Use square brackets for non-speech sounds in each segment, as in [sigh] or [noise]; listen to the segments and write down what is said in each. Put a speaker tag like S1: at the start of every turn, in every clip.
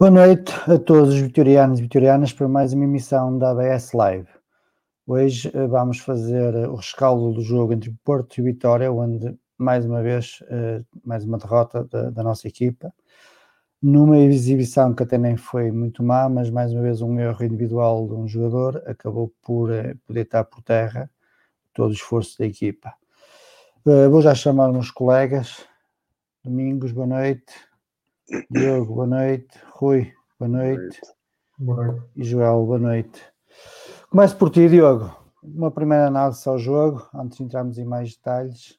S1: Boa noite a todos os vitorianos e vitorianas para mais uma emissão da ABS Live. Hoje eh, vamos fazer eh, o rescaldo do jogo entre Porto e Vitória, onde mais uma vez, eh, mais uma derrota da, da nossa equipa, numa exibição que até nem foi muito má, mas mais uma vez um erro individual de um jogador acabou por, por deitar por terra todo o esforço da equipa. Vou já chamar meus colegas. Domingos, boa noite. Diogo, boa noite. Rui, boa noite.
S2: Boa noite.
S1: E Joel, boa noite. Começo por ti, Diogo. Uma primeira análise ao jogo, antes de entrarmos em mais detalhes.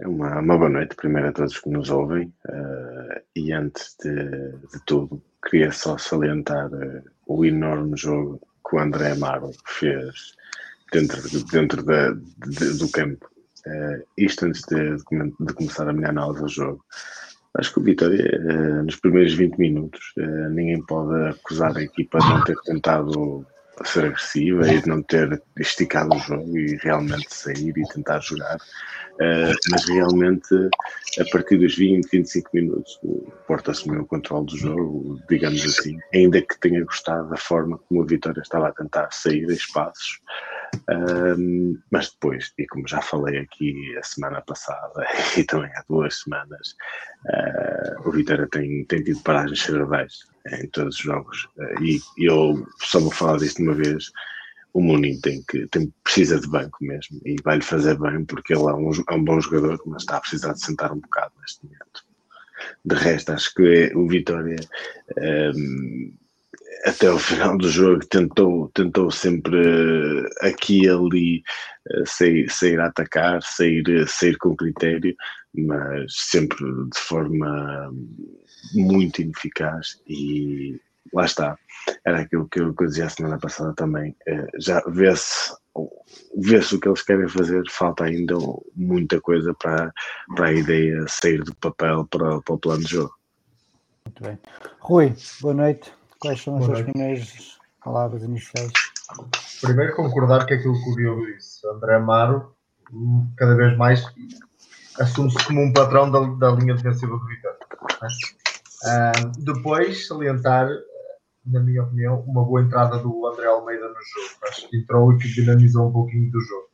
S3: Uma, uma boa noite, primeiro a todos que nos ouvem. Uh, e antes de, de, tudo, queria só salientar uh, o enorme jogo que o André Amaro fez dentro, dentro da, de, do campo. Uh, isto antes de, de, começar a minha análise ao jogo. Acho que o Vitória, nos primeiros 20 minutos, ninguém pode acusar a equipa de não ter tentado ser agressiva e de não ter esticado o jogo e realmente sair e tentar jogar. Uh, mas realmente, a partir dos 20, 25 minutos, o Porto assumiu o controle do jogo, digamos assim, ainda que tenha gostado da forma como a Vitória estava a tentar sair a espaços. Um, mas depois, e como já falei aqui a semana passada [laughs] e também há duas semanas, uh, o Vitória tem, tem tido paragens cerebrais em todos os jogos. Uh, e eu só vou falar disto uma vez. O Munim tem que tem, precisa de banco mesmo e vai-lhe fazer bem porque ele é um, é um bom jogador, mas está a precisar de sentar um bocado neste momento. De resto, acho que o Vitória um, até o final do jogo tentou, tentou sempre eh, aqui e ali eh, sair, sair a atacar, sair, sair com critério, mas sempre de forma muito ineficaz e lá está. Era aquilo que eu, dizia a semana passada também. Eh, já vê-se vê-se o que eles querem fazer, falta ainda muita coisa para, para a ideia sair do papel para, para o plano de jogo.
S1: Muito bem. Rui, boa noite. Quais são as suas primeiras palavras iniciais?
S2: Primeiro concordar com aquilo que o Diogo disse. André Amaro cada vez mais assume-se como um patrão da, da linha defensiva do Vitória. Uh, depois salientar, na minha opinião, uma boa entrada do André Almeida no jogo. Acho que entrou e que dinamizou um pouquinho do jogo.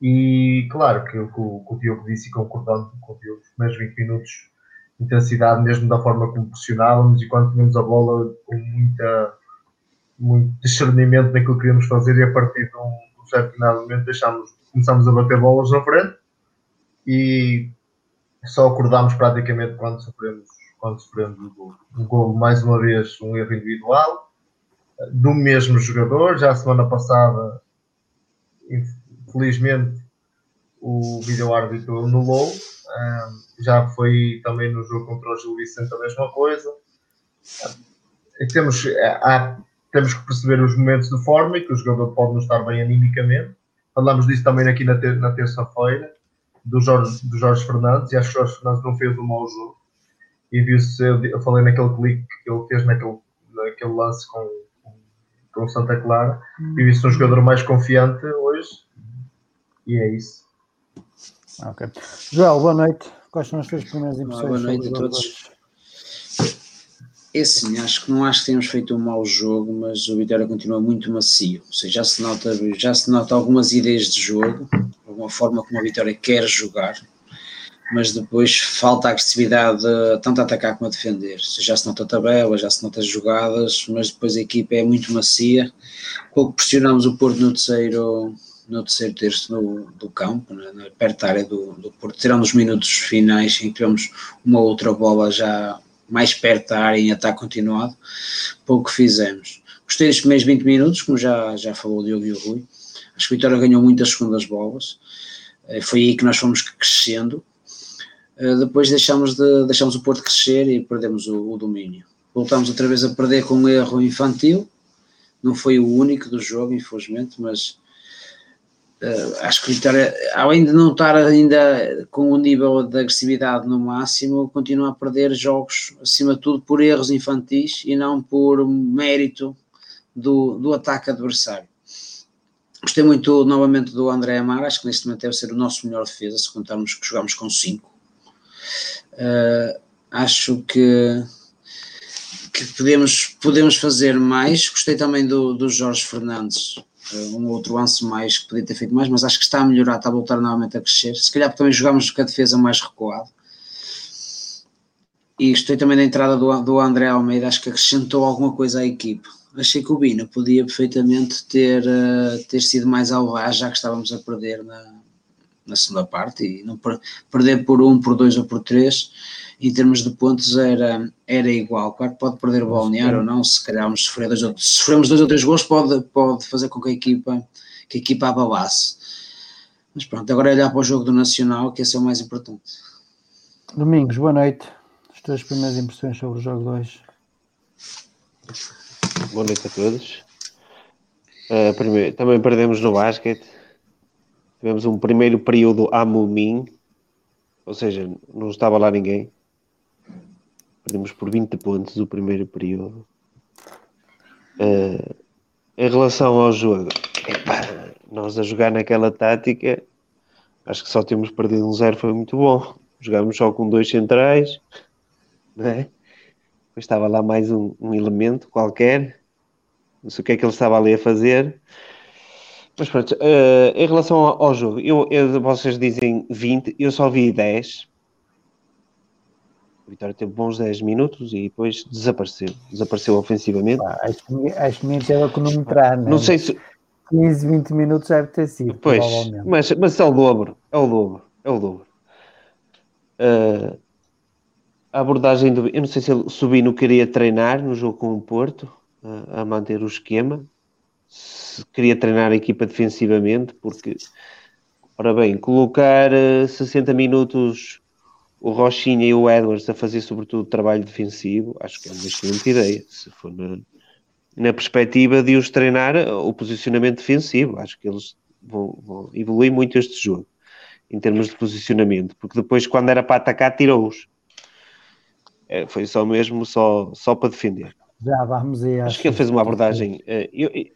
S2: E claro que o que o, Diogo disse e concordando com o Diogo, nos primeiros 20 minutos intensidade mesmo da forma como pressionávamos e quando tínhamos a bola com muita, muito discernimento naquilo que queríamos fazer e a partir de um, certo momento deixámos, começámos a bater bolas na frente e só acordámos praticamente quando sofremos, quando sofremos o gol. Um gol, mais uma vez, um erro individual do mesmo jogador. Já a semana passada, infelizmente, o vídeo-árbitro anulou. Já foi também no jogo contra o Gil Vicente a mesma coisa. E temos, há, temos que perceber os momentos de forma e que o jogador pode não estar bem animicamente. Falamos disso também aqui na, ter, na terça-feira, do Jorge, do Jorge Fernandes, e acho que o Jorge Fernandes não fez um mau jogo. E viu-se, eu falei naquele clique que ele fez naquele, naquele lance com, com o Santa Clara, e viu-se um jogador mais confiante hoje, e é isso.
S1: Ok. Joel, boa noite. Quais são as tuas primeiras impressões?
S4: boa noite a todos. É assim, acho que não acho que tenhamos feito um mau jogo, mas o Vitória continua muito macio. Ou seja, já se nota, já se nota algumas ideias de jogo, alguma forma como a Vitória quer jogar, mas depois falta agressividade tanto a atacar como a defender. Seja, já se nota a tabela, já se nota as jogadas, mas depois a equipa é muito macia. Pouco pressionamos o Porto no terceiro, no terceiro terço no, do campo, né, perto da área do, do Porto, tirando os minutos finais em que tivemos uma outra bola já mais perto da área em ataque continuado, pouco fizemos. Gostei dos primeiros 20 minutos, como já, já falou o Diogo e o Rui. Acho que o Vitória ganhou muitas segundas bolas. Eh, foi aí que nós fomos crescendo. Eh, depois deixamos, de, deixamos o Porto crescer e perdemos o, o domínio. Voltámos outra vez a perder com um erro infantil. Não foi o único do jogo, infelizmente, mas acho que o Vitória, além de não estar ainda com o nível de agressividade no máximo, continua a perder jogos, acima de tudo, por erros infantis e não por mérito do, do ataque adversário. Gostei muito novamente do André Amar, acho que neste momento deve ser o nosso melhor defesa, se contarmos que jogamos com 5. Uh, acho que, que podemos, podemos fazer mais. Gostei também do, do Jorge Fernandes, um outro lance mais que podia ter feito mais, mas acho que está a melhorar, está a voltar novamente a crescer. Se calhar também jogámos com a defesa mais recuado. E gostei também da entrada do, do André Almeida, acho que acrescentou alguma coisa à equipe. Achei que o Bina podia perfeitamente ter, uh, ter sido mais audaz, já que estávamos a perder na, na segunda parte, e não per, perder por um, por dois ou por três em termos de pontos era, era igual. Claro que pode perder o balneário ou não, se calhar vamos sofrer dois ou, se sofremos dois ou três gols pode, pode fazer com que a equipa, que a equipa abalasse. Mas pronto, agora é olhar para o jogo do Nacional, que esse é o mais importante.
S1: Domingos, boa noite. As tuas primeiras impressões sobre o jogo 2.
S5: Boa noite a todos. Uh, primeiro, também perdemos no basquete. Tivemos um primeiro período a Mumin, ou seja, não estava lá ninguém. Perdemos por 20 pontos o primeiro período. Uh, em relação ao jogo, nós a jogar naquela tática, acho que só temos perdido um zero, foi muito bom. Jogámos só com dois centrais, né? Depois estava lá mais um, um, elemento qualquer, não sei o que é que ele estava ali a fazer. Mas pronto, uh, em relação ao, ao jogo, eu, eu, vocês dizem 20, eu só vi 10 Vitória teve bons 10 minutos e depois desapareceu. Desapareceu ofensivamente.
S1: Ah, acho, que, acho que nem teve a cronometrar,
S5: não, não sei se.
S1: 15, 20 minutos deve ter sido.
S5: Pois, mas, mas é o dobro. É o dobro. É o dobro. Uh, a abordagem do. Eu não sei se ele Subino queria treinar no jogo com o Porto, uh, a manter o esquema. Se queria treinar a equipa defensivamente, porque. Ora bem, colocar uh, ah, 60 minutos o Rochinha e o Edwards a fazer sobretudo trabalho defensivo, acho que é uma excelente ideia, se for na, na perspectiva de os treinar o posicionamento defensivo, acho que eles vão, vão evoluir muito este jogo, em termos de posicionamento, porque depois quando era para atacar tirou-os, é, foi só mesmo só, só para defender.
S1: Já vamos aí.
S5: Acho que ele fez uma abordagem. Uh, eu, eu,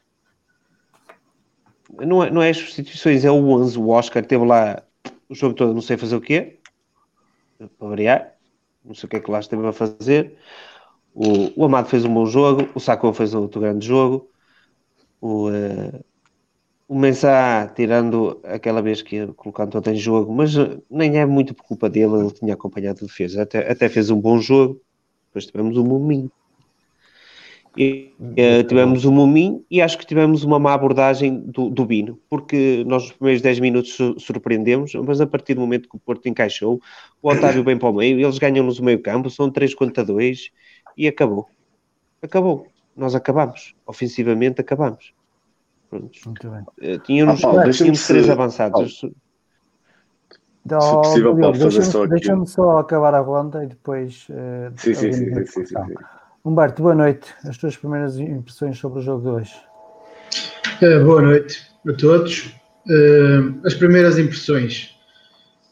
S5: não, é, não é as substituições, é o 11. O Oscar teve lá o jogo todo, não sei fazer o quê para variar. Não sei o que é que lá esteve a fazer. O, o Amado fez um bom jogo, o Sacou fez outro grande jogo. O, uh, o Mensah, tirando aquela vez que colocando todo em jogo, mas eh, nem é muito por culpa dele, ele tinha acompanhado a defesa, até, até fez um bom jogo, depois tivemos o Mumin. E, eh, tivemos o Mumin e acho que tivemos uma má abordagem do, do Bino, porque nós nos primeiros 10 minutos su- surpreendemos, mas a partir do momento que o Porto encaixou, o Otávio vem para o meio, eles ganham-nos o meio campo, são 3 contra 2 e acabou. Acabou. Nós acabamos. Ofensivamente acabamos. Prontos.
S1: Muito bem.
S5: Eh, Tínhamos,
S3: Ah, Paulo,
S5: tínhamos
S3: se-
S5: três avançados.
S1: Então,
S3: Se possível, pode fazer
S1: deixa-me
S3: só aqui
S1: deixa-me só acabar a ronda e depois. eh,
S3: Sim, sim, sim, sim, sim, sim.
S1: Humberto, boa noite. As tuas primeiras impressões sobre o jogo de hoje.
S6: Eh, boa noite a todos. Eh, as primeiras impressões.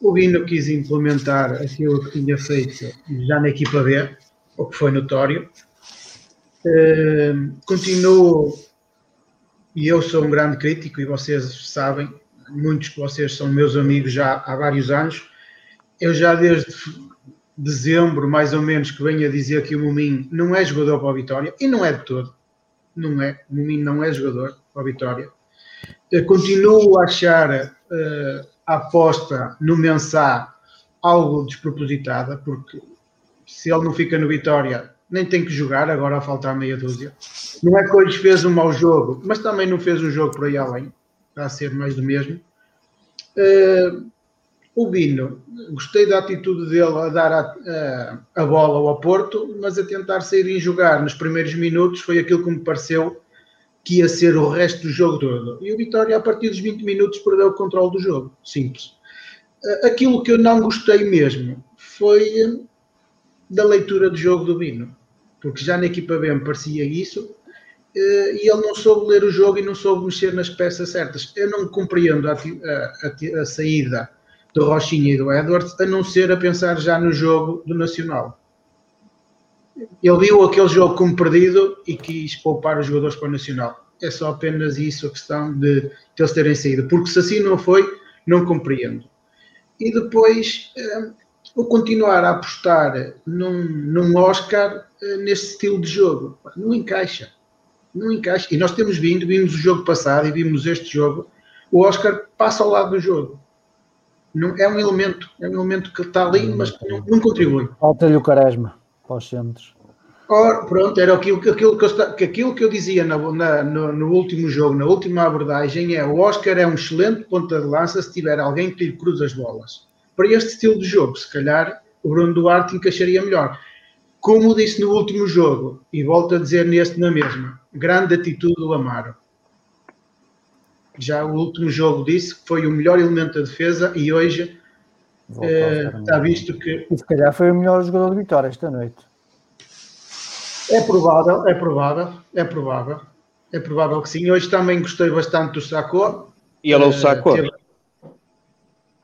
S6: O Bino quis implementar aquilo que tinha feito já na equipa B, o que foi notório. Eh, continuo, e eu sou um grande crítico, e vocês sabem, muitos de vocês são meus amigos já há vários anos. Eu já desde dezembro, mais ou menos, que venho a dizer que o Mumin não é jogador para a Vitória, e não é de todo não é, o Mumin não é jogador para a Vitória. Continuo a achar eh, a aposta no Mensah algo despropositada, porque se ele não fica no Vitória, nem tem que jogar, agora a faltar meia dúzia. Não é que hoje fez um mau jogo, mas também não fez um jogo por aí além, está a ser mais do mesmo. Eh, o Bino, gostei da atitude dele a dar a, a, a bola ao Porto, mas a tentar sair e jogar nos primeiros minutos foi aquilo que me pareceu que ia ser o resto do jogo todo. E o Vitória, a partir dos 20 minutos, perdeu o controle do jogo. Simples. Aquilo que eu não gostei mesmo foi eh, da leitura do jogo do Bino, porque já na equipa B me parecia isso, eh, e ele não soube ler o jogo e não soube mexer nas peças certas. Eu não compreendo a- a saída do Rochinha e do Edwards, a não ser a pensar já no jogo do Nacional. Ele viu aquele jogo como perdido e quis poupar os jogadores para o Nacional. É só apenas isso a questão de, de eles terem saído. Porque se assim não foi, não compreendo. E depois, eh, o continuar a apostar num, num Oscar eh, neste estilo de jogo. Não encaixa. Não encaixa. E nós temos vindo, vimos o jogo passado e vimos este jogo. O Oscar passa ao lado do jogo. Não, é um elemento, é um elemento que está ali, mas que não, não contribui.
S1: Falta-lhe o Quaresma para os centros.
S6: Ora, pronto, era aquilo, que- aquilo, que, eu, aquilo que eu dizia na- na- no, no último jogo, na última abordagem, é o Oscar é um excelente ponta de lança se tiver alguém que lhe cruza as bolas. Para este estilo de jogo, se calhar o Bruno Duarte encaixaria melhor. Como disse no último jogo, e volto a dizer neste na mesma, grande atitude do Amaro. Já o último jogo disse que foi o melhor elemento da defesa e hoje eh, está visto que
S1: E se calhar foi o melhor jogador de Vitória esta noite.
S6: É provável, é provável, é provável. É provável que sim. Hoje também gostei bastante do Sacó.
S5: E ele é o
S6: Eh,
S5: saco.
S6: teve-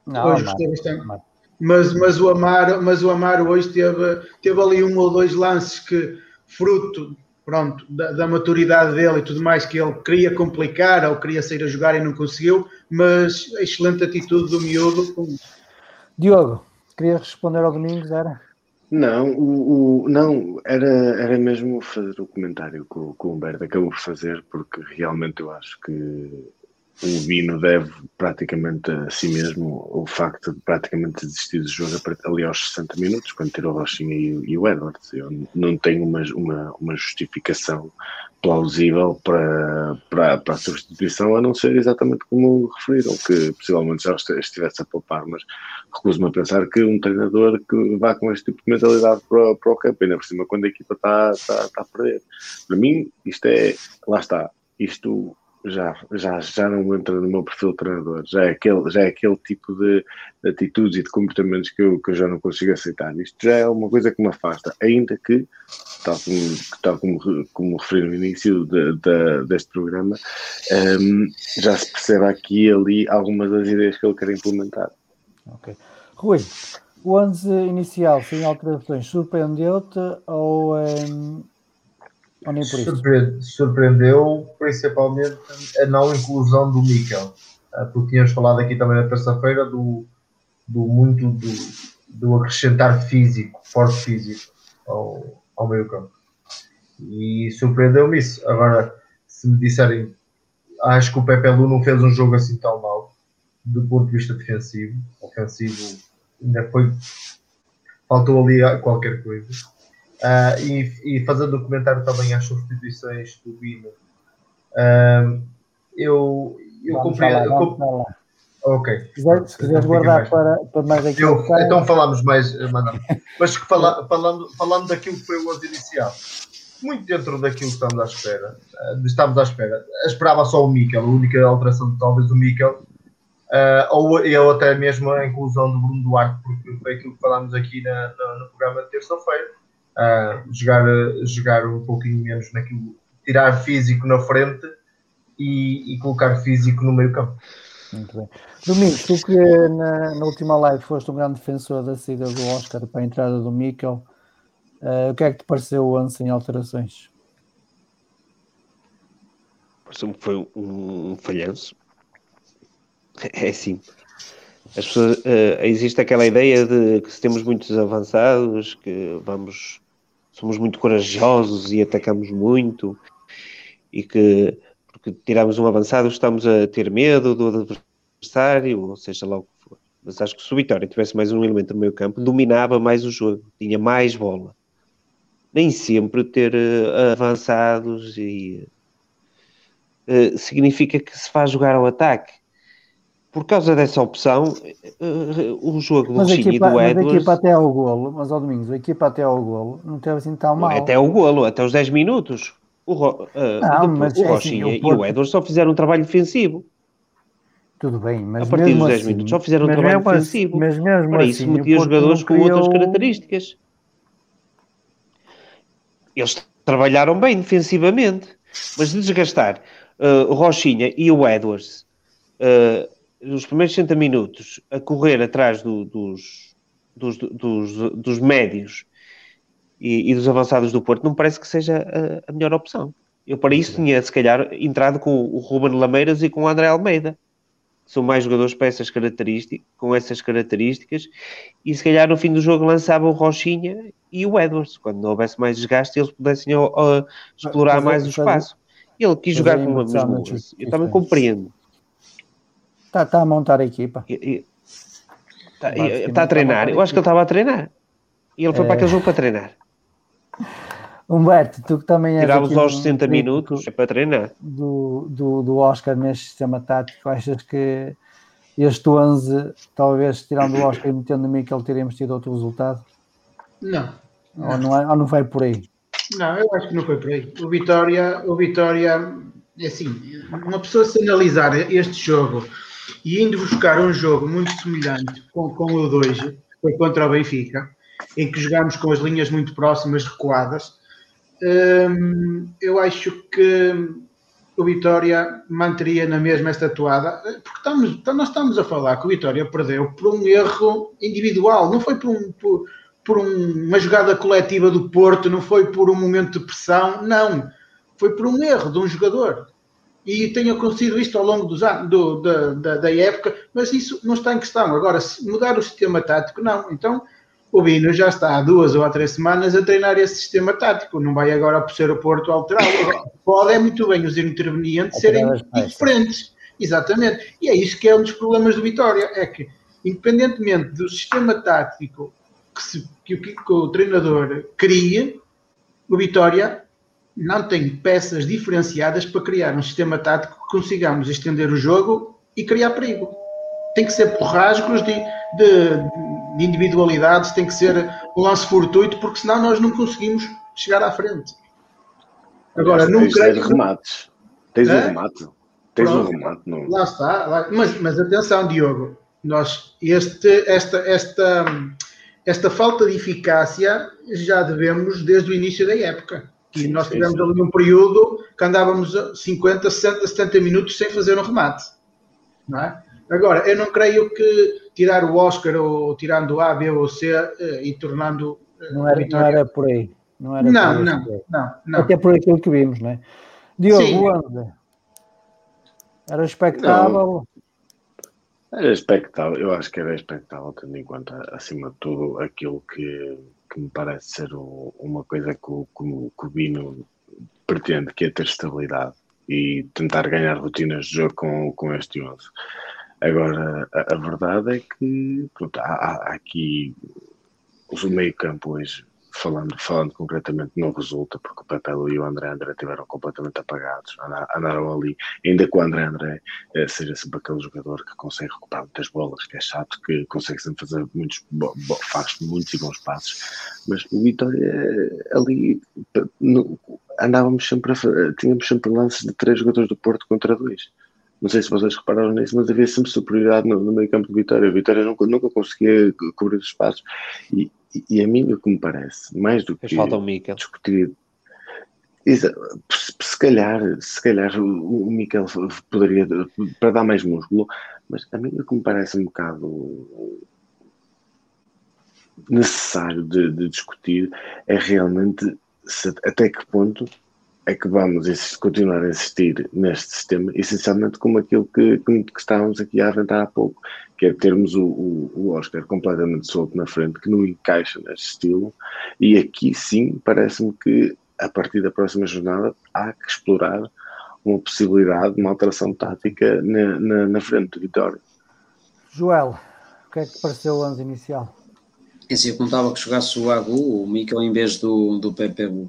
S1: Não,
S6: hoje
S1: Amaro.
S6: gostei bastante.
S1: Amaro.
S6: Mas, mas, o Amaro, mas o Amaro hoje teve, teve ali um ou dois lances que, fruto pronto, da, da maturidade dele e tudo mais, que ele queria complicar ou queria sair a jogar e não conseguiu, mas a excelente atitude do miúdo.
S1: Diogo, querias responder ao Domingos? Era?
S3: Não, o, o- não era, era mesmo fazer o comentário que o, que o Humberto acabou por fazer, porque realmente eu acho que o Bino deve praticamente a si mesmo o facto de praticamente desistir do jogo ali aos 60 minutos, quando tirou o Rochinha e, e o Edwards. Eu não tenho uma, uma, uma justificação plausível para, para, para a substituição, a não ser exatamente como referiram, que possivelmente já estivesse a poupar, mas recuso-me a pensar que um treinador que vá com este tipo de mentalidade para, para o campo, ainda por cima quando a equipa está, está, está a perder. Para mim, isto é, lá está, isto já, já, já não entra no meu perfil de treinador, já é aquele, já é aquele tipo de, de atitudes e de comportamentos que eu, que eu já não consigo aceitar. Isto já é uma coisa que me afasta, ainda que, tal como, tal como, como referi no início de, de- deste programa, ehm, já se percebe aqui e ali algumas das ideias que ele quer implementar.
S1: Ok. Rui, o 11 inicial sem alterações surpreendeu-te ou, ehm, ou nem por isso?
S2: Surpre- Surpreendeu principalmente a não inclusão do Mikel, Ah, porque tínhamos falado aqui também na terça-feira do, do muito do, do acrescentar físico, forte físico ao, ao meio campo. E surpreendeu-me isso. Agora, se me disserem acho que o Pepe Lu não fez um jogo assim tão mal do ponto de vista defensivo. Ofensivo ainda foi. Faltou ali qualquer coisa. Uh, e, e, fazendo um comentário também às substituições do Bino, uh, eu, eu compreendo. Eu Ok.
S1: Se quiseres, se quiseres guardar para, para mais aqui.
S2: Eu, então falamos mais, Manuel. Mas fala, falando, falando daquilo que foi o 11 inicial, muito dentro daquilo que estamos à espera, uh, estamos à espera. Esperava só o Mikel, a única alteração talvez do Mikel, uh, ou eu até mesmo a inclusão do Bruno Duarte, porque foi aquilo que falámos aqui na, na, no programa de terça-feira. Uh, jogar, jogar um pouquinho menos naquilo, tirar físico na frente e, e colocar físico no meio campo.
S1: Muito bem. Domingos, tu que na, na, última live foste um grande defensor da saída do Oscar para a entrada do Mikel, uh, o que é que te pareceu o ano sem alterações?
S5: Pareceu-me que foi um, um falhanço. É assim. As pessoas, uh, existe aquela ideia de que se temos muitos avançados, que vamos, somos muito corajosos e atacamos muito, e que porque tiramos um avançado, estamos a ter medo do adversário, ou seja lá o que for. Mas acho que se o Vitória tivesse mais um elemento no meio campo, dominava mais o jogo, tinha mais bola. Nem sempre ter uh, avançados e uh, significa que se faz jogar ao ataque. Por causa dessa opção, uh, o jogo do Rochinha e do Edwards...
S1: Mas a equipa até ao golo, mas ao Domingos, a equipa até ao golo não teve assim tão mal.
S5: Até ao golo, até os 10 minutos. O, Ro, uh, não, mas, o Rochinha é assim, e o Edwards só fizeram um trabalho defensivo.
S1: Tudo bem, mas
S5: a partir dos 10 assim, minutos só fizeram um trabalho assim, defensivo. Mas mesmo Para isso assim, metia jogadores com outras características. Eles trabalharam bem defensivamente, mas de desgastar uh, o Rochinha e o Edwards uh, nos primeiros 60 minutos a correr atrás do, dos, dos, dos, dos médios e, e, dos avançados do Porto, não parece que seja a, a, melhor opção. Eu para isso tinha, se calhar, entrado com o Ruben Lameiras e com o André Almeida. São mais jogadores para essas características, com essas características, e se calhar no fim do jogo lançava o Rochinha e o Edwards, quando não houvesse mais desgaste, eles pudessem uh, explorar mas, mais o espaço. Ele quis jogar com uma mesma Eu também compreendo.
S1: Está tá a montar a equipa.
S5: Está, está a treinar. Eu acho que ele estava a treinar. E ele foi é... para aquele jogo para treinar.
S1: Humberto, tu que também és.
S5: Tirá-los aos 60 minutos é para treinar.
S1: Do, do, do Oscar neste sistema tático, achas que este 11, talvez tirando o Oscar e metendo o Mikel, teríamos tido outro resultado?
S6: Não.
S1: Ou não, é, ou não vai por aí?
S6: Não, eu acho que não foi por aí. O Vitória, o Vitória, é assim, uma pessoa se analisar este jogo e indo buscar um jogo muito semelhante com, com o 2, foi contra o Benfica, em que jogámos com as linhas muito próximas, recuadas. Hum, eu acho que o Vitória manteria na mesma esta toada, porque estamos, então nós estamos a falar que o Vitória perdeu por um erro individual, não foi por, um, por, por um, uma jogada coletiva do Porto, não foi por um momento de pressão, não. Foi por um erro de um jogador. E tenho acontecido isto ao longo dos anos, do, da, da, da época, mas isso não está em questão. Agora, mudar o sistema tático, não. Então, o Bino já está há duas ou há três semanas a treinar esse sistema tático, não vai agora por ser o Porto alterá-lo. [coughs] Pode é muito bem os intervenientes serem diferentes. Exatamente. E é isso que é um dos problemas do Vitória, é que, independentemente do sistema tático que, se, que, o, que o treinador cria, o Vitória não tem peças diferenciadas para criar um sistema tático que consigamos estender o jogo e criar perigo. Tem que ser por rasgos de, de de individualidades tem que ser um lance fortuito, porque senão nós não conseguimos chegar à frente.
S3: Agora, não creio. remates. Tens é? um remate. Tens Pronto. um remate. Não...
S6: Lá está. Lá... Mas, mas atenção, Diogo. Nós, este, esta, esta, esta falta de eficácia já devemos desde o início da época. E nós tivemos ali um período que andávamos 50, 60, 70 minutos sem fazer um remate. Não é? Agora, eu não creio que tirar o Oscar ou tirando A, B ou C eh, e tornando.
S1: Eh, não era, não era por aí.
S6: Não, era não, por não, não, não,
S1: Até por aquilo que vimos, não é? Diogo, André. Era expectável.
S3: Não, era expectável, eu acho que era expectável, tendo em conta, acima de tudo, aquilo que, que me parece ser o, uma coisa que o, que, o, que o Bino pretende, que é ter estabilidade e tentar ganhar rotinas de jogo com, com este 11. Agora, a, a verdade é que pronto, há, há aqui o meio campo hoje falando, falando concretamente, não resulta, porque o Pepe e o André André estiveram completamente apagados, andaram ali, ainda que o André André eh, seja sempre aquele jogador que consegue recuperar muitas bolas, que é chato, que consegue sempre fazer muitos, faz muitos e bons passos, mas o Vitória eh, ali andávamos sempre, a, tínhamos sempre lances de três jogadores do Porto contra dois. Não sei se vocês repararam nisso, mas havia sempre superioridade no, no meio campo de Vitória. A Vitória nunca, nunca conseguia cobrir os espaços. E a mim o que me parece, mais do que
S5: falta o Mikel.
S3: discutir. Se calhar, se calhar o, o Mikel poderia, para dar mais músculo, mas a mim o que me parece um bocado necessário de, de discutir é realmente se, até que ponto é que vamos continuar a insistir neste sistema, essencialmente como aquilo que, que, que estávamos aqui a aventar há pouco, que é termos o, o, o, Oscar completamente solto na frente, que não encaixa neste estilo, e aqui sim parece-me que a partir da próxima jornada há que explorar uma possibilidade de uma alteração tática na, na, na frente de Vitória.
S1: Joel, o que é que pareceu o 11 inicial?
S4: Esse eu contava que jogasse o Agu, o Mikel em vez do, do Pepe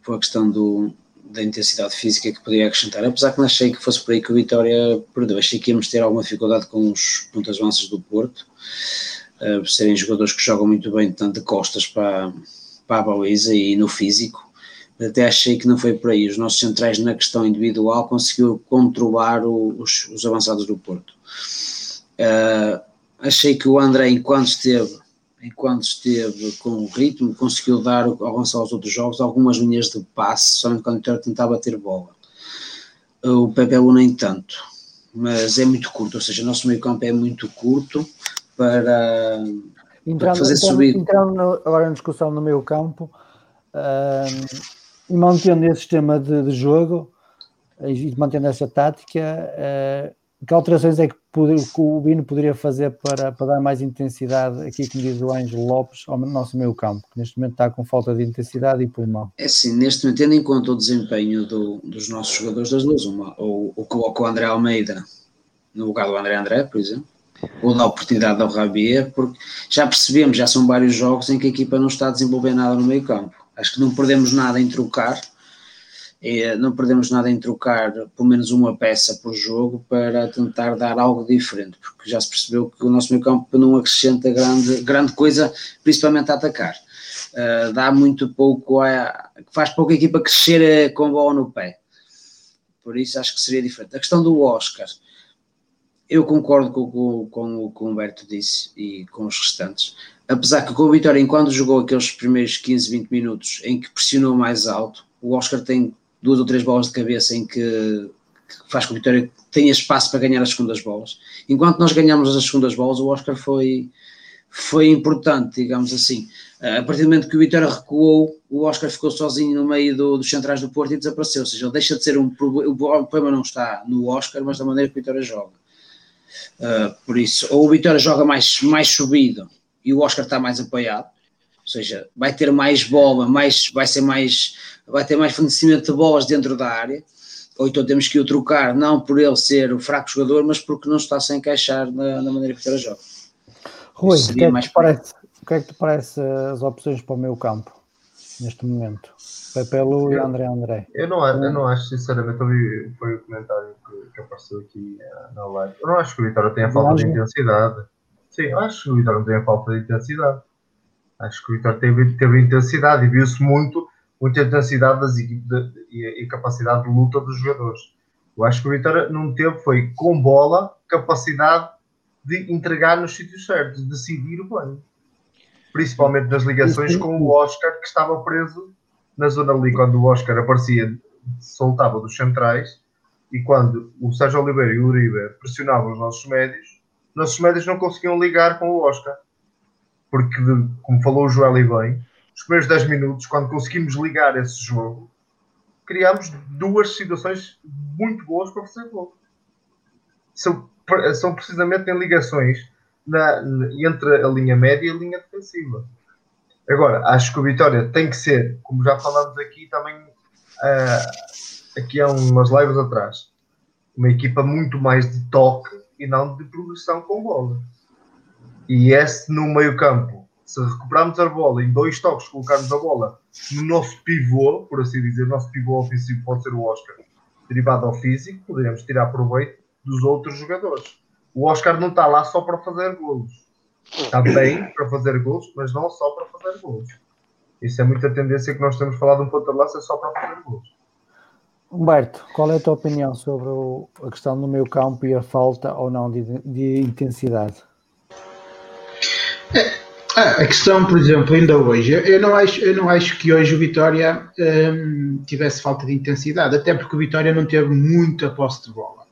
S4: foi a questão do, da intensidade física que poderia acrescentar, apesar que não achei que fosse por aí que o Vitória perdeu. Achei que íamos ter alguma dificuldade com os pontas avanças do Porto, uh, serem jogadores que jogam muito bem, tanto de costas para, para a baliza e no físico. Até achei que não foi por aí. Os nossos centrais, na questão individual, conseguiu controlar o, os, os, avançados do Porto. Uh, achei que o André, enquanto esteve enquanto esteve com o ritmo, conseguiu dar ao avançar aos outros jogos algumas linhas de passe, somente quando o tentava ter bola. O Pepe Lu nem tanto, mas é muito curto, ou seja, o nosso meio campo é muito curto para,
S1: entrando, para fazer entrando, subir. Entrando agora na discussão no meio campo, e mantendo esse sistema de, de jogo, e mantendo essa tática, uh, que alterações é que, o Bino poderia fazer para, para dar mais intensidade, aqui como diz o Ângelo Lopes, ao nosso meio campo, que neste momento está com falta de intensidade e pulmão?
S4: É sim, neste momento, tendo em conta o desempenho do, dos nossos jogadores das duas, uma, ou, ou coloca o André Almeida no lugar do André André, por exemplo, ou dá oportunidade ao Rabier, porque já percebemos, já são vários jogos em que a equipa não está a desenvolver nada no meio campo. Acho que não perdemos nada em trocar, é, não perdemos nada em trocar pelo menos uma peça por jogo para tentar dar algo diferente, porque já se percebeu que o nosso meio campo não acrescenta grande, grande coisa, principalmente a atacar. Uh, dá muito pouco, a, faz pouca equipa crescer eh, com bola no pé. Por isso acho que seria diferente. A questão do Oscar, eu concordo com, com, com o que o Humberto disse e com os restantes. Apesar que com o Vitória, enquanto jogou aqueles primeiros 15, 20 minutos em que pressionou mais alto, o Oscar tem duas ou três bolas de cabeça em que, que faz com que o Vitória tenha espaço para ganhar as segundas bolas. Enquanto nós ganhamos as segundas bolas, o Oscar foi, foi importante, digamos assim. A partir do momento que o Vitória recuou, o Oscar ficou sozinho no meio do, dos centrais do Porto e desapareceu. Ou seja, ele deixa de ser um o problema não está no Oscar, mas da maneira que o Vitória joga. Uh, por isso, ou o Vitória joga mais, mais subido e o Oscar está mais apoiado, ou seja, vai ter mais bola, mais, vai ser mais vai ter mais fornecimento de bolas dentro da área, ou então temos que o trocar, não por ele ser o fraco jogador, mas porque não está a encaixar na, na maneira que ele joga.
S1: Rui, o que, é que parece, o que é que te parece as opções para o meu campo neste momento? Pepe Lu e André André.
S2: Eu não, eu não acho, sinceramente, eu vi, foi o comentário que, que apareceu aqui eh, na live. Eu não acho que o Vitória tenha falta de intensidade. Sim, eu acho que o Vitória não tem falta de intensidade. Acho que o Vitória teve, teve intensidade e viu-se muito muita intensidade das equipes e, e, capacidade de luta dos jogadores. Eu acho que o Vitória não teve, foi com bola, capacidade de entregar nos sítios certos, de decidir o bem. Principalmente nas ligações com o Oscar, que estava preso na zona ali, quando o Oscar aparecia, soltava dos centrais, e quando o Sérgio Oliveira e o Uribe pressionavam os nossos médios, nossos médios não conseguiam ligar com o Oscar. Porque, como falou o Joel e bem, os primeiros 10 minutos, quando conseguimos ligar esse jogo, criámos duas situações muito boas para fazer gol. São, são precisamente em ligações na, entre a linha média e a linha defensiva. Agora, acho que o Vitória tem que ser, como já falámos aqui, também uh, aqui há umas lives atrás, uma equipa muito mais de toque e não de progressão com bola. E esse no meio campo, se recuperarmos a bola em dois toques, colocarmos a bola no nosso pivô, por assim dizer, o nosso pivô ofensivo pode ser o Oscar, derivado ao físico, poderíamos tirar proveito dos outros jogadores. O Oscar não está lá só para fazer golos. Está bem para fazer golos, mas não só para fazer golos. Isso é muita tendência que nós temos falado um ponto de lança só para fazer golos.
S1: Humberto, qual é a tua opinião sobre o, a questão do meio campo e a falta ou não de, de intensidade?
S6: A questão, por exemplo, ainda hoje, eu não acho, eu não acho que hoje o Vitória hum, tivesse falta de intensidade, até porque o Vitória não teve muita posse de bola.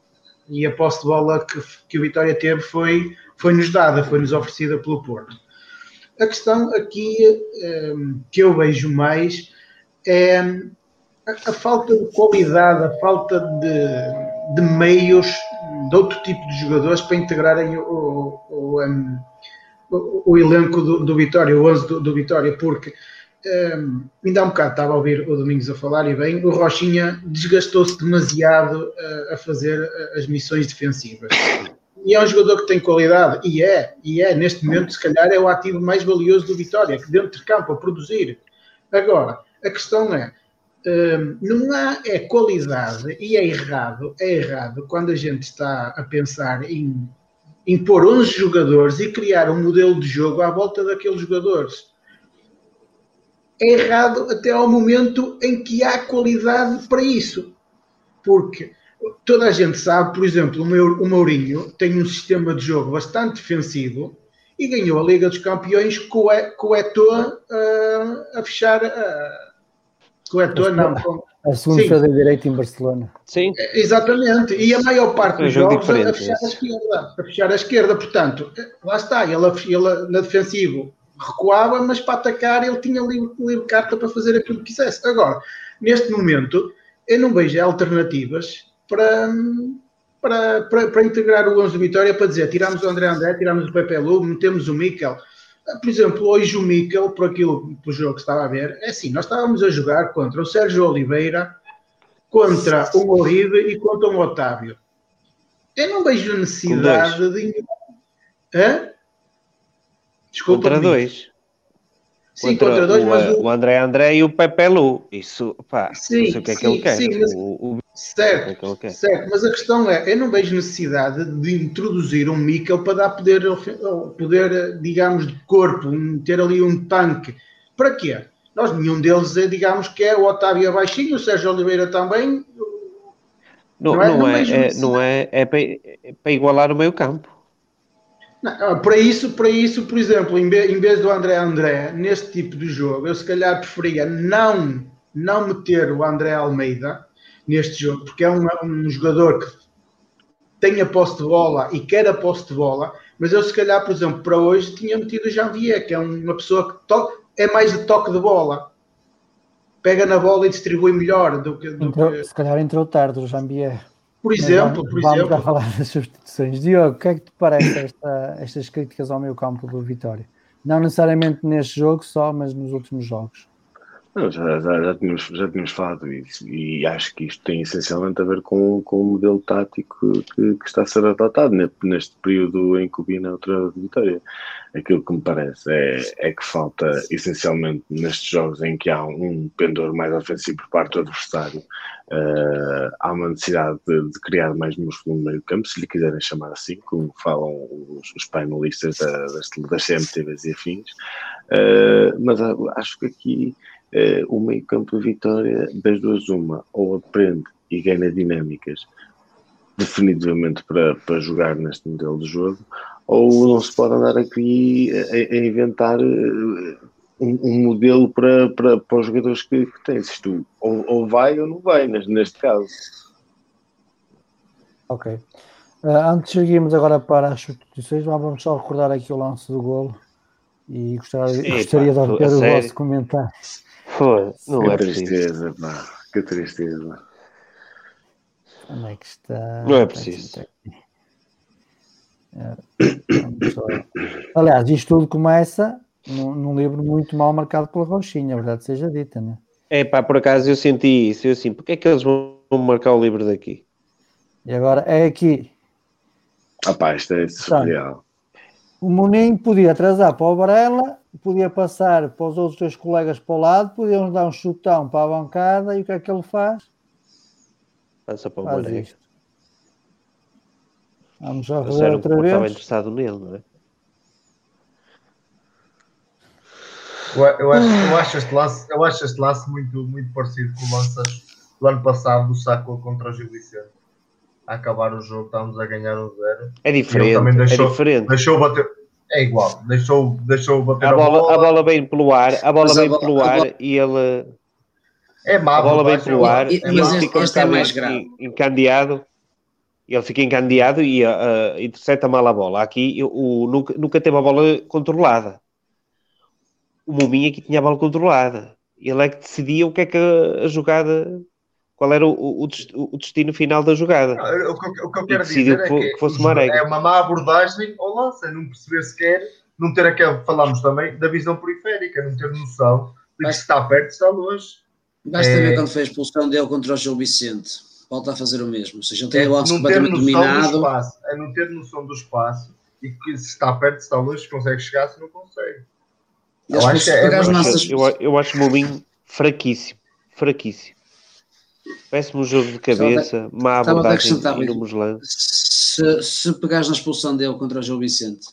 S6: E a posse de bola que, que o Vitória teve foi, foi nos dada, foi nos oferecida pelo Porto. A questão aqui hum, que eu vejo mais é a, a, falta de qualidade, a falta de, de meios de outro tipo de jogadores para integrarem o, o, o um, o, o elenco do, do, Vitória, o 11 do, do Vitória, porque um, ainda há um bocado estava a ouvir o Domingos a falar e bem, o Rochinha desgastou-se demasiado uh, a fazer uh, as missões defensivas. E é um jogador que tem qualidade, e é, e é, neste momento, se calhar, é o ativo mais valioso do Vitória, que dentro de campo, a produzir. Agora, a questão é, um, não há é qualidade, e é errado, é errado quando a gente está a pensar em impor 11 jogadores e criar um modelo de jogo à volta daqueles jogadores. É errado até ao momento em que há qualidade para isso. Porque toda a gente sabe, por exemplo, o Mourinho tem um sistema de jogo bastante defensivo e ganhou a Liga dos Campeões com o Eto'o uh, a fechar. Uh, Eto'o, não.
S1: A segunda defesa direita em Barcelona.
S5: Sim.
S6: Exatamente. E a maior parte dos jogos a fechar a esquerda. A fechar a esquerda. Portanto, lá está. Ele, ele na defensivo recuava, mas para atacar ele tinha livre, livre carta para fazer aquilo que quisesse. Agora, neste momento, eu não vejo alternativas para, para, para, para integrar o 11 de Vitória para dizer tiramos o André André, tiramos o Pepe Lu, metemos o Mikel. Por exemplo, hoje o Mikel, por aquilo, por jogo que estava a ver, é assim, nós estávamos a jogar contra o Sérgio Oliveira, contra o Oribe e contra o Otávio. Eu não vejo necessidade de. Hã?
S5: Desculpa. Contra dois.
S6: Sim, contra, contra dois,
S5: o,
S6: mas
S5: o... o André André e o Pepe Lu. Isso, pá,
S6: sim,
S5: não sei o que é
S6: sim,
S5: que ele quer.
S6: Sim, mas...
S5: o.
S6: Certo,
S5: é que
S6: certo, mas a questão é, eu não vejo necessidade de introduzir um Mikel para dar poder, poder, digamos, de corpo, ter ali um tanque. Para quê? Nós, nenhum deles, é, digamos, que é o Otávio baixinho, o Sérgio Oliveira também.
S5: Não, não é, não é, é não é, é para, é para igualar o meio campo.
S6: Não, para isso, para isso, por exemplo, em vez, em vez do André André, neste tipo de jogo, eu se calhar preferia não, não meter o André Almeida, neste jogo, porque é um, um jogador que tem a posse de bola e quer a posse de bola, mas eu se calhar, por exemplo, para hoje tinha metido o Janvier, que é uma pessoa que é mais de toque de bola. Pega na bola e distribui melhor do que. Do
S1: entrou,
S6: que...
S1: Se calhar entrou tarde o Jambier.
S6: Por exemplo, por
S1: vamos
S6: exemplo.
S1: falar [laughs] das substituições. Diogo, o que é que te parece esta, estas críticas ao meio campo do Vitória? Não necessariamente neste jogo só, mas nos últimos jogos.
S3: Já, já, já, tínhamos, já tínhamos falado isso e acho que isto tem essencialmente a ver com, com o modelo tático que, que está a ser adotado neste período em que o Bina é outra vitória. Aquilo que me parece é, é que falta essencialmente nestes jogos em que há um pendor mais ofensivo por parte do adversário, uh, há uma necessidade de, de, criar mais músculo no meio campo, se lhe quiserem chamar assim, como falam os, os painelistas da, das, das CMTVs e afins, uh, mas acho que aqui uh, o meio campo de Vitória, das duas uma, ou aprende e ganha dinâmicas definitivamente para, para jogar neste modelo de jogo, ou não se pode andar aqui a, a inventar uh, um, um, modelo para, para, para os jogadores que, que tens. Isto ou, ou vai ou não vai, neste, neste caso.
S1: Ok. Uh, antes de seguirmos agora para as substituições, vamos só recordar aqui o lance do golo e gostaria,
S5: Sim,
S1: gostaria
S5: pá,
S1: de obter o vosso comentário.
S5: Foi, não
S3: que
S5: é preciso.
S3: tristeza, pá, que tristeza.
S1: Onde é que está?
S5: Não é preciso.
S1: É, Aliás, isto tudo começa num, num livro muito mal marcado pela Rochinha, a verdade seja dita, né?
S5: É pá, por acaso eu senti isso. Eu assim, porque é que eles vão marcar o livro daqui.
S1: E agora é aqui.
S3: Rapaz, isto é surreal.
S1: O Munim podia atrasar para o Varela, podia passar para os outros dois colegas para o lado, podíamos dar um chutão para a bancada e o que é que ele faz?
S5: Passa para o
S1: Faz
S5: Marega.
S1: isto. Vamos já
S5: um
S1: outra
S5: que estava
S1: vez.
S5: interessado nele, não é?
S2: Eu, acho, eu, acho este lance, eu acho este lance muito, muito parecido com o lance do ano passado do Saco contra o Gil Vicente. A acabar o jogo, estávamos a ganhar um zero.
S5: É
S2: Ele
S5: diferente,
S2: também deixou-
S5: é diferente.
S2: Deixou bater. É igual, deixou, deixou bater
S5: A bola, a bola vem pelo ar, a bola
S4: a
S5: vem
S4: bola-
S5: pelo
S4: a
S5: ar
S4: bola-
S5: e ele,
S2: É má
S5: a bola vem pelo ar
S4: E-
S5: e
S4: mas
S5: ele
S4: este-
S5: fica um
S4: é mais grave.
S5: en- encandeado. Ele fica encandeado e uh, intercepta mal a bola. Aqui o, nunca, nunca teve a bola controlada. O Muminha aqui tinha a bola controlada. Ele é que decidia o que é que a, a jogada, qual era o, o, o destino final da jogada.
S2: O que, eu- o que eu quero dizer é
S5: que
S2: que,
S5: fosse Marega.
S2: é uma má abordagem ao lance, é não perceber sequer, não ter aquela, falamos também da visão periférica, não ter noção de que
S4: Mas-
S2: se está perto, está longe.
S4: Basta
S2: É.
S4: ver quando foi a expulsão dele contra o Gil Vicente. Volta a fazer o mesmo. Ou seja, ele tem
S2: É
S4: o
S2: ter
S4: completamente
S2: noção do
S4: dominado.
S2: espaço, é não ter noção do espaço e que se está perto, se está longe, se consegue chegar, se não consegue. Eu acho que é- eu
S4: nossas.
S5: Eu, eu acho o Muminho fraquíssimo. Fraquíssimo. Um jogo de cabeça, má
S4: estava a
S5: abordagem lances.
S4: Se, se pegares na expulsão dele contra o Gil Vicente,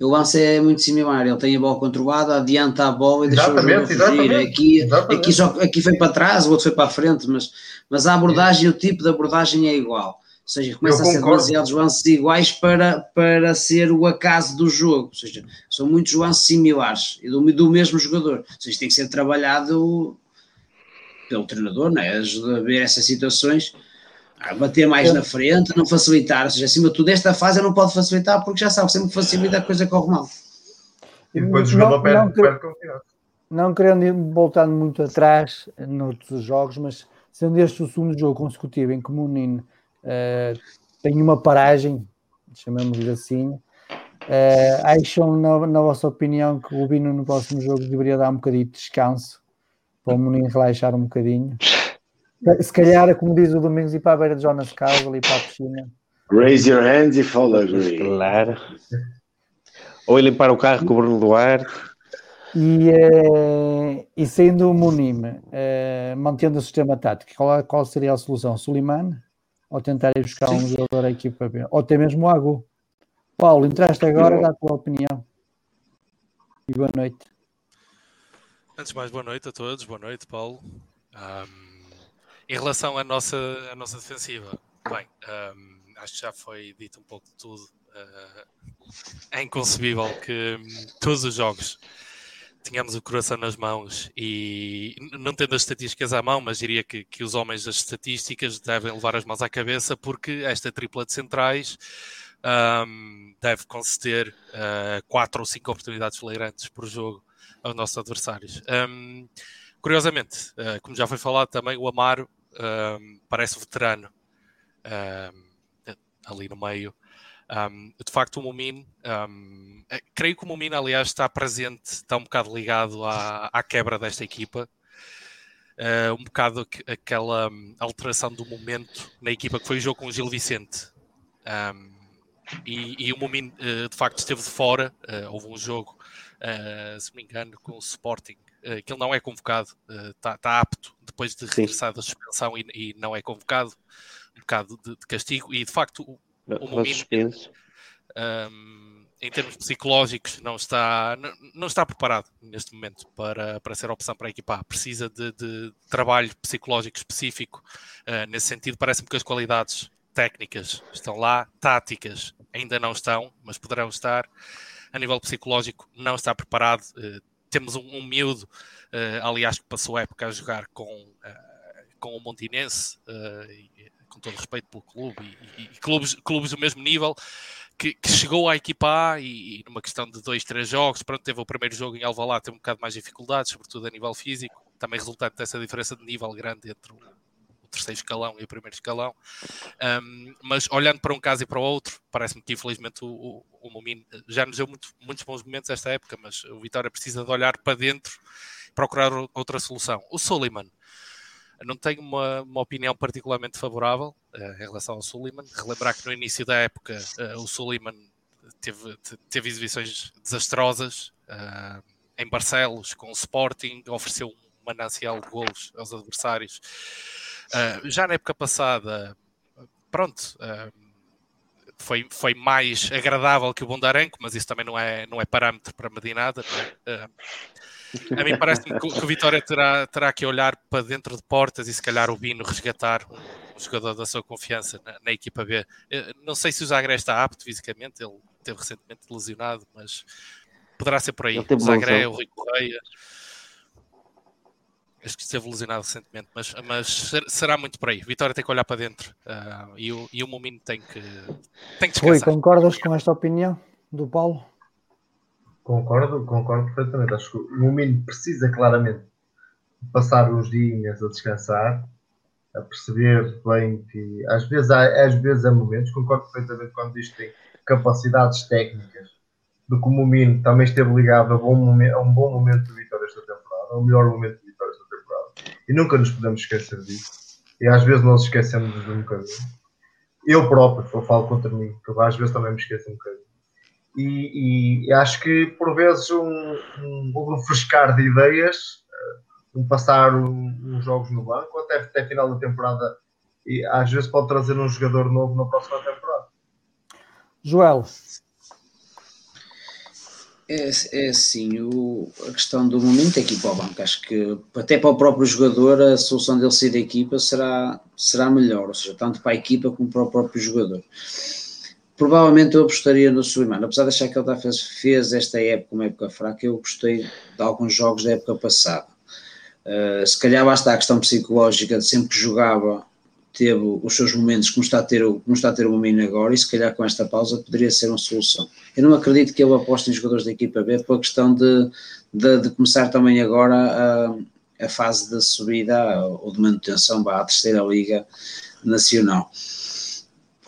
S4: o lance é muito similar. Ele tem a bola controlada, adianta a bola e deixa o jogo fugir.
S2: exatamente,
S4: Aqui,
S2: exatamente.
S4: aqui, só, aqui foi para trás, o outro foi para a frente, mas, mas a abordagem, o tipo de abordagem é igual. Ou seja, começa
S2: Eu
S4: a ser
S2: concordo.
S4: demasiados lances iguais para, para ser o acaso do jogo. Ou seja, são muitos lances similares e do, do mesmo jogador. Ou seja, tem que ser trabalhado pelo treinador, né? ajuda a ver essas situações, a bater mais na frente, não facilitar. Ou seja, acima de tudo, esta fase não pode facilitar porque já sabe, sempre que facilita a coisa corre mal.
S2: E depois o
S1: Não-
S2: jogador
S1: não
S2: perde, perde confiança.
S1: não querendo ir voltando muito atrás noutros jogos, mas sendo este o segundo jogo consecutivo em que o Munino eh, tem uma paragem, chamamos-lhe assim, eh, acham, na, na vossa opinião, que o Bino no próximo jogo deveria dar um bocadinho de descanso para o relaxar um bocadinho? Se calhar, como diz o Domingos, ir para a beira de Jonas Carlos, ali para a piscina.
S3: Raise your hands if all agree.
S5: Claro. Ou limpar o carro com o Bruno Duarte.
S1: E, eh, e saindo o Munim, eh, mantendo o sistema tático, qual, qual seria a solução? Suleiman? Ou tentar ir buscar um jogador à equipa B? Ou até mesmo o Agu? Paulo, entraste agora, dá a tua opinião. E boa noite.
S7: Antes de mais, boa noite a todos. Boa noite, Paulo. Ahm, em relação à nossa, à nossa defensiva, bem, ahm, acho que já foi dito um pouco de tudo. Ah, é inconcebível que hum, todos os jogos tínhamos o coração nas mãos e não tendo as estatísticas à mão, mas diria que, que os homens das estatísticas devem levar as mãos à cabeça porque esta tripla de centrais ahm, deve conceder ah, quatro ou cinco oportunidades flagrantes por jogo aos nossos adversários. Um, curiosamente, uh, como já foi falado também, o Amaro um, parece veterano um, ali no meio. De facto, o Mumin, um, eh, creio que o Mumin, aliás, está presente, está um bocado ligado à, à quebra desta equipa. Uh, um bocado aqu- aquela alteração do momento na equipa que foi o jogo com o Gil Vicente. E, e o Mumin, uh, de facto, esteve de fora. Uh, houve um jogo Uh, se me engano, com o Sporting, uh, que ele não é convocado, está apto depois de
S5: Sim.
S7: regressar da suspensão e, e não é convocado, um bocado de, de castigo, e de facto o, o um, em termos psicológicos, não está, não, não está preparado neste momento para, para ser opção para a equipa A. Precisa de, de trabalho psicológico específico. Uh, nesse sentido, parece-me que as qualidades técnicas estão lá, táticas ainda não estão, mas poderão estar. A nível psicológico, não está preparado. Uh, temos um, um miúdo, uh, aliás, que passou a época a jogar com, uh, com o Montinense, com todo respeito pelo clube, e, e- e clubes, clubes do mesmo nível, que, que chegou à equipa A e, e numa questão de dois, três jogos, pronto, teve o primeiro jogo em Alvalade, teve um bocado mais dificuldades, sobretudo a nível físico, também resultante dessa diferença de nível grande entre o terceiro escalão e o primeiro escalão. Um, mas olhando para um caso e para o outro, parece-me que infelizmente o, o, o já nos deu muito, muitos bons momentos esta época, mas o Vitória precisa de olhar para dentro e procurar outra solução. O Suleiman, não tenho uma, uma opinião particularmente favorável uh, em relação ao Suleiman. Relembrar que no início da época uh, o Suleiman teve, teve exibições desastrosas uh, em Barcelos com o Sporting, ofereceu um manancial de golos aos adversários. Já na época passada, pronto, foi, foi mais agradável que o Bondarenco, mas isso também não é, não é parâmetro para medir nada. É? A mim parece-me que, o Vitória terá, terá que olhar para dentro de portas e se calhar o Bino resgatar um, um jogador da sua confiança na, na, equipa B. Não sei se o Zagré está apto fisicamente, ele teve recentemente lesionado, mas poderá ser por aí. O Zagré, o Rui Correia. Acho que esteve lesionado recentemente, mas, mas será muito por aí. Vitória tem que olhar para dentro uh, e, o, e o Momino tem que, tem que descansar.
S1: Rui, concordas com esta opinião do Paulo?
S2: Concordo, concordo perfeitamente. Acho que o Momino precisa claramente passar uns dias a descansar, a perceber bem que às vezes há, às vezes há momentos, concordo perfeitamente quando diz que tem capacidades técnicas, do que o Momino também esteve ligado a, bom momento, a um bom momento de vitória esta temporada, ao melhor momento de. E nunca nos podemos esquecer disso. E às vezes nós esquecemos de um bocadinho. Eu próprio, eu falo contra mim, que às vezes também me esqueço um bocadinho e, e, acho que por vezes um, um, um refrescar de ideias, eh, um passar uns jogos no banco, até, até final da temporada, e às vezes pode trazer um jogador novo na próxima temporada.
S1: Joel.
S4: É, é assim, o, a questão do momento é aqui para o banco. Acho que até para o próprio jogador a solução dele sair da equipa será, será melhor, ou seja, tanto para a equipa como para o próprio jogador provavelmente eu apostaria no Suleiman, apesar de achar que ele fez, fez esta época uma época fraca, eu gostei de alguns jogos da época passada. Uh, se calhar basta a questão psicológica de sempre que jogava teve os seus momentos como está a ter, como está a ter o Momino agora e se calhar com esta pausa poderia ser uma solução. Eu não acredito que ele aposte em jogadores da equipa B por questão de, de, de começar também agora a, a fase de subida ou de manutenção à terceira liga nacional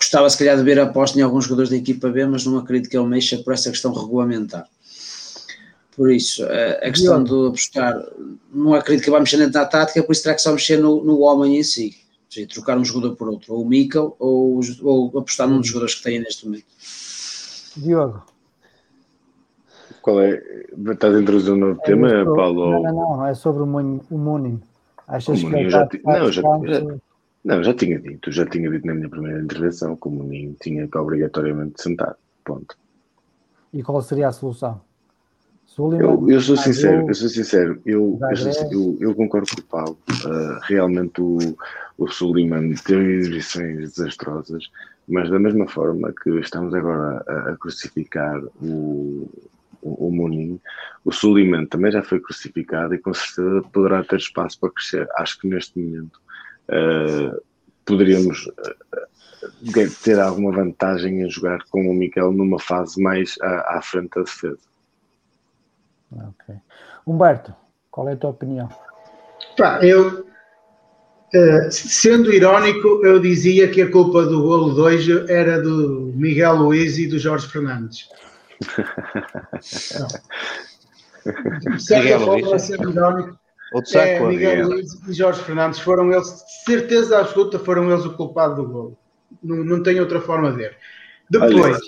S4: gostava se calhar de ver a aposta em alguns jogadores da equipa B, mas não acredito que ele mexa por essa questão regulamentar. Por isso, a, questão de apostar, não acredito que vai mexer na tática, por isso terá que só mexer no, no homem em si. Seja, trocar um jogador por outro, ou o Mikkel, ou, ou apostar num dos jogadores que tem neste momento.
S1: Diogo.
S3: Qual é? Estás a introduzir um novo é tema, sobre, Paulo?
S1: Não, não, não, é sobre o Mooning. Achas
S3: o que já, não, já, já, não, já tinha dito, já tinha dito na minha primeira intervenção que o Muninho tinha que obrigatoriamente sentar. Ponto.
S1: E qual seria a solução?
S3: Eu, eu, sou sincero, eu sou sincero, eu, eu, eu, eu concordo com o Paulo. Uh, realmente o, o Suleiman teve exibições desastrosas, mas da mesma forma que estamos agora a, a crucificar o, o, o Muninho, o Suleiman também já foi crucificado e com certeza poderá ter espaço para crescer. Acho que neste momento uh, poderíamos uh, ter alguma vantagem em jogar com o Miquel numa fase mais à, à frente da defesa.
S1: Ok. Humberto, qual é a tua opinião?
S6: Pá, eu, uh, sendo irónico, eu dizia que a culpa do golo de hoje era do Miguel Luiz e do Jorge Fernandes. [laughs] de certa forma, sendo irónico, é, Miguel Luiz e Jorge Fernandes foram eles, de certeza absoluta, foram eles o culpado do gol. Não, não tem outra forma de ver. Depois,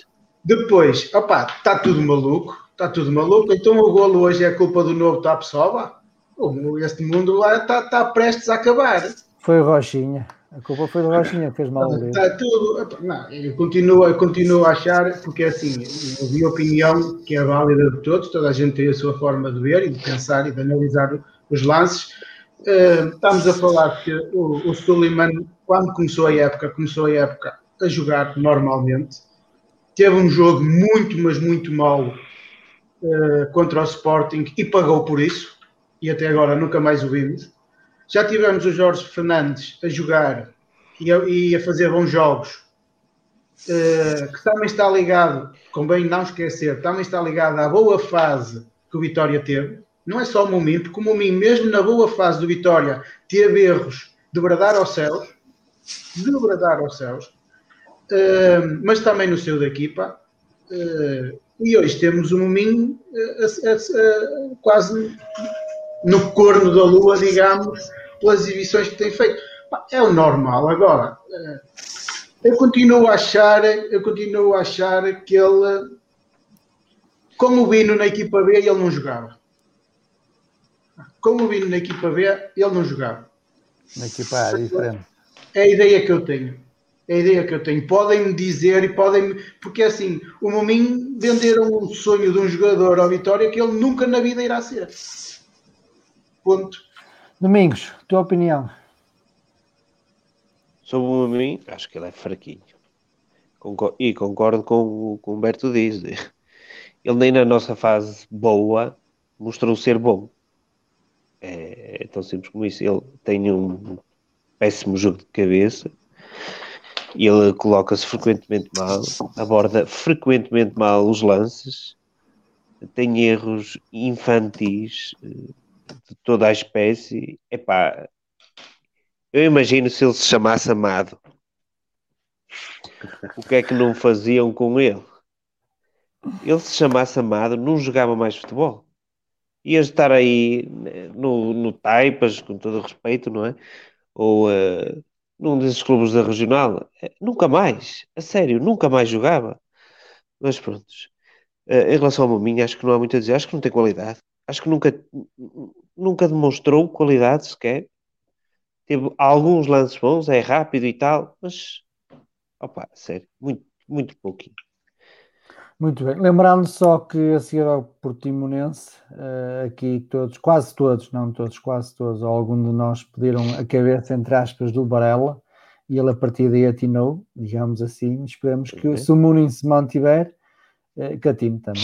S6: depois, opá, está tudo maluco, está tudo maluco. Então o golo hoje é culpa do novo Tapsoba. Este mundo lá está, está prestes a acabar.
S1: Foi o Rochinha. A culpa foi do Rochinha, fez mal ali.
S6: Está tudo. Não, eu continuo, eu continuo a achar, porque assim, eu vi a opinião que é válida de todos, toda a gente tem a sua forma de ver e de pensar e de analisar os lances. Uh, estamos a falar que o, o Suleiman, quando começou a época, começou a época a jogar normalmente. Teve um jogo muito, mas muito mau uh, contra o Sporting e pagou por isso. E até agora nunca mais o vimos. Já tivemos o Jorge Fernandes a jogar e a, e a fazer bons jogos, uh, que também está ligado, convém não esquecer, também está ligado à boa fase que o Vitória teve não é só o Momim, porque o Momim, mesmo na boa fase do Vitória, teve erros de bradar aos céus, de bradar aos céus, uh, mas também no seu da equipa. Uh, e hoje temos o Momim uh, quase no corno da lua, digamos, pelas exibições que tem feito. É o normal. Agora, eh, eu continuo a achar, eu continuo a achar que ele, com o Bino na equipa B, ele não jogava. Com o Bino na equipa B, ele não jogava.
S1: Na equipa A, é diferente.
S6: É a ideia que eu tenho. É a ideia que eu tenho. Podem-me dizer e podem Porque assim, o Mominho venderam um sonho de um jogador ao Vitória que ele nunca na vida irá ser. Ponto.
S1: Domingos, tua opinião?
S5: Sobre o Mominho, acho que ele é fraquinho. Concordo, e concordo com o que o Humberto diz. Ele nem na nossa fase boa mostrou ser bom. É, é tão simples como isso. Ele tem um péssimo jogo de cabeça ele coloca-se frequentemente mal, aborda frequentemente mal os lances, tem erros infantis eh, de toda a espécie. Epá, eu imagino se ele se chamasse Amado, o que é que não faziam com ele? Ele se chamasse Amado, não jogava mais futebol. Ia estar aí eh, no, no Taipas, com todo o respeito, não é? Ou uh, num desses clubes da regional, eh, nunca mais, a sério, nunca mais jogava. Mas pronto, eh, em relação ao Maminho, acho que não há muito a dizer, acho que não tem qualidade, acho que nunca, nunca demonstrou qualidade sequer. Teve alguns lances bons, é rápido e tal, mas opa, sério, muito, muito pouquinho.
S1: Muito bem. Lembrando só que a seguir ao Portimonense, uh, aqui todos, quase todos, não todos, quase todos, ou algum de nós pediram a cabeça, entre aspas, do Barella e ele a partir daí atinou, digamos assim. Esperemos que okay. se o Munin se mantiver, uh, que atine também.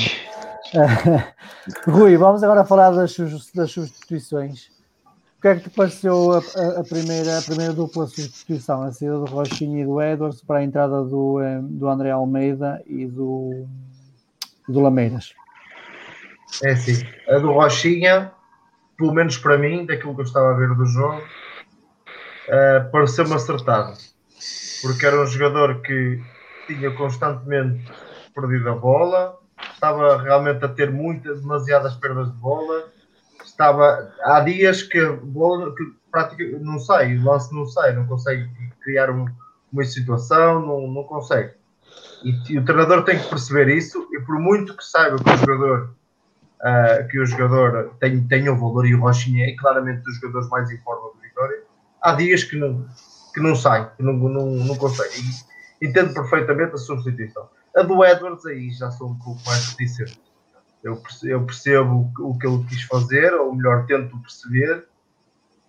S1: [laughs] Rui, vamos agora falar das, das substituições. Que é que te pareceu a, a, a, primeira, a primeira dupla substituição? A saída do Rochinho e do Edwards para a entrada do, eh, do André Almeida e do, do Lameiras?
S2: É assim, a do Rochinha, pelo menos para mim, daquilo que eu estava a ver do jogo, uh, pareceu-me acertado. Porque era um jogador que tinha constantemente perdido a bola, estava realmente a ter muitas, demasiadas perdas de bola estava há dias que, que praticamente não sai, o lance não sai, não consegue criar um, uma situação, não, não consegue. E, e, o treinador tem que perceber isso, e por muito que saiba que o jogador uh, que o jogador tem, tem um valor e o Rochinha é claramente dos jogadores mais em forma do Vitória, há dias que não, que não sai, que não, não, não consegue. E, entendo perfeitamente a substituição. A do Edwards aí já sou um pouco mais reticente eu eu percebo o que ele quis fazer, ou melhor, tento perceber,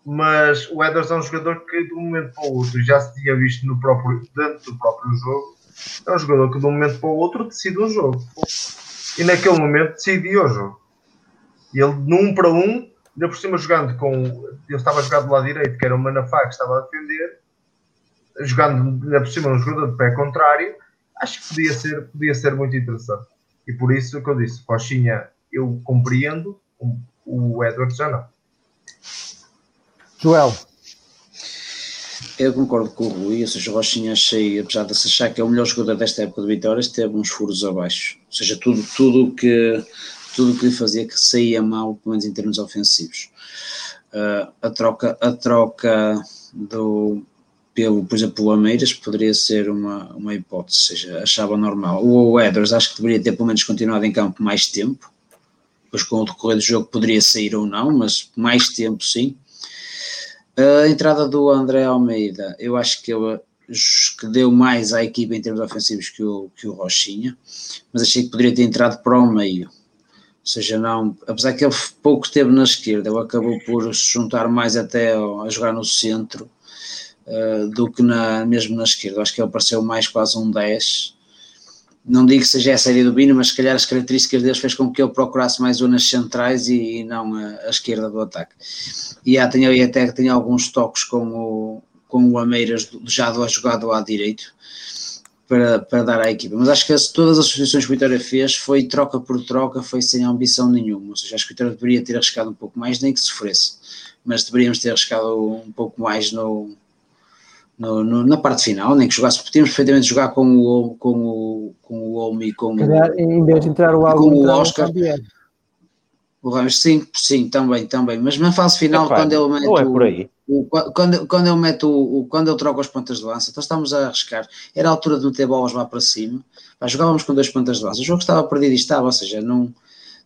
S2: mas o Eders é um jogador que de um momento para o outro já se tinha visto no próprio, dentro do próprio jogo. É um jogador que de um momento para o outro decide o jogo. E naquele momento decidiu o jogo. E ele, num para um, ainda por cima jogando com. Ele estava jogar do lado direito, que era o Manafá que estava a defender, jogando ainda por cima um jogador de pé contrário, acho que podia ser, podia ser muito interessante. E por isso que eu disse, Rochinha eu compreendo, o Edward já não.
S1: Joel.
S4: Eu concordo com o Rui, ou seja, o Rochinha achei, apesar de se achar que é o melhor jogador desta época de Vitórias, teve uns furos abaixo. Ou seja, tudo tudo que tudo que lhe fazia que saía mal, pelo menos em termos ofensivos. Uh, a troca a troca do pelo, por exemplo, o Ameiras poderia ser uma, uma hipótese, seja, achava normal. O Edwards acho que deveria ter pelo menos continuado em campo mais tempo, depois com o decorrer do jogo poderia sair ou não, mas mais tempo sim. A entrada do André Almeida, eu acho que ele que deu mais à equipa em termos ofensivos que o, que o Rochinha, mas achei que poderia ter entrado para o meio. Ou seja, não, apesar que ele pouco esteve na esquerda, ele acabou por se juntar mais até a jogar no centro uh, do que na, mesmo na esquerda. Acho que ele pareceu mais quase um 10. Não digo que seja a série do Bino, mas se calhar as características deles fez com que ele procurasse mais zonas centrais e, e não a, a, esquerda do ataque. E há, tenho, até que tenho alguns toques com o, com o Ameiras já do jogado à direito para, para dar à equipa. Mas acho que todas as substituições que o Vitória fez foi troca por troca, foi sem ambição nenhuma. Ou seja, acho que o Vitória deveria ter arriscado um pouco mais, nem que sofresse. Mas deveríamos ter arriscado um pouco mais no, no, no, na parte final, nem que jogasse, podíamos perfeitamente jogar com o com o com o Olmi e com
S1: Calhar, o, em vez de entrar o
S4: com o Oscar. O Ramos, sim, sim, também, também, mas na fase final, Epá, quando ele mete
S5: não é por aí.
S4: o, quando, quando eu meto o, quando eu troco as pontas de lança, então estamos a arriscar. Era a altura de meter bolas lá para cima. Pá, jogávamos com duas pontas de lança. O jogo estava perdido e estava, ou seja, não,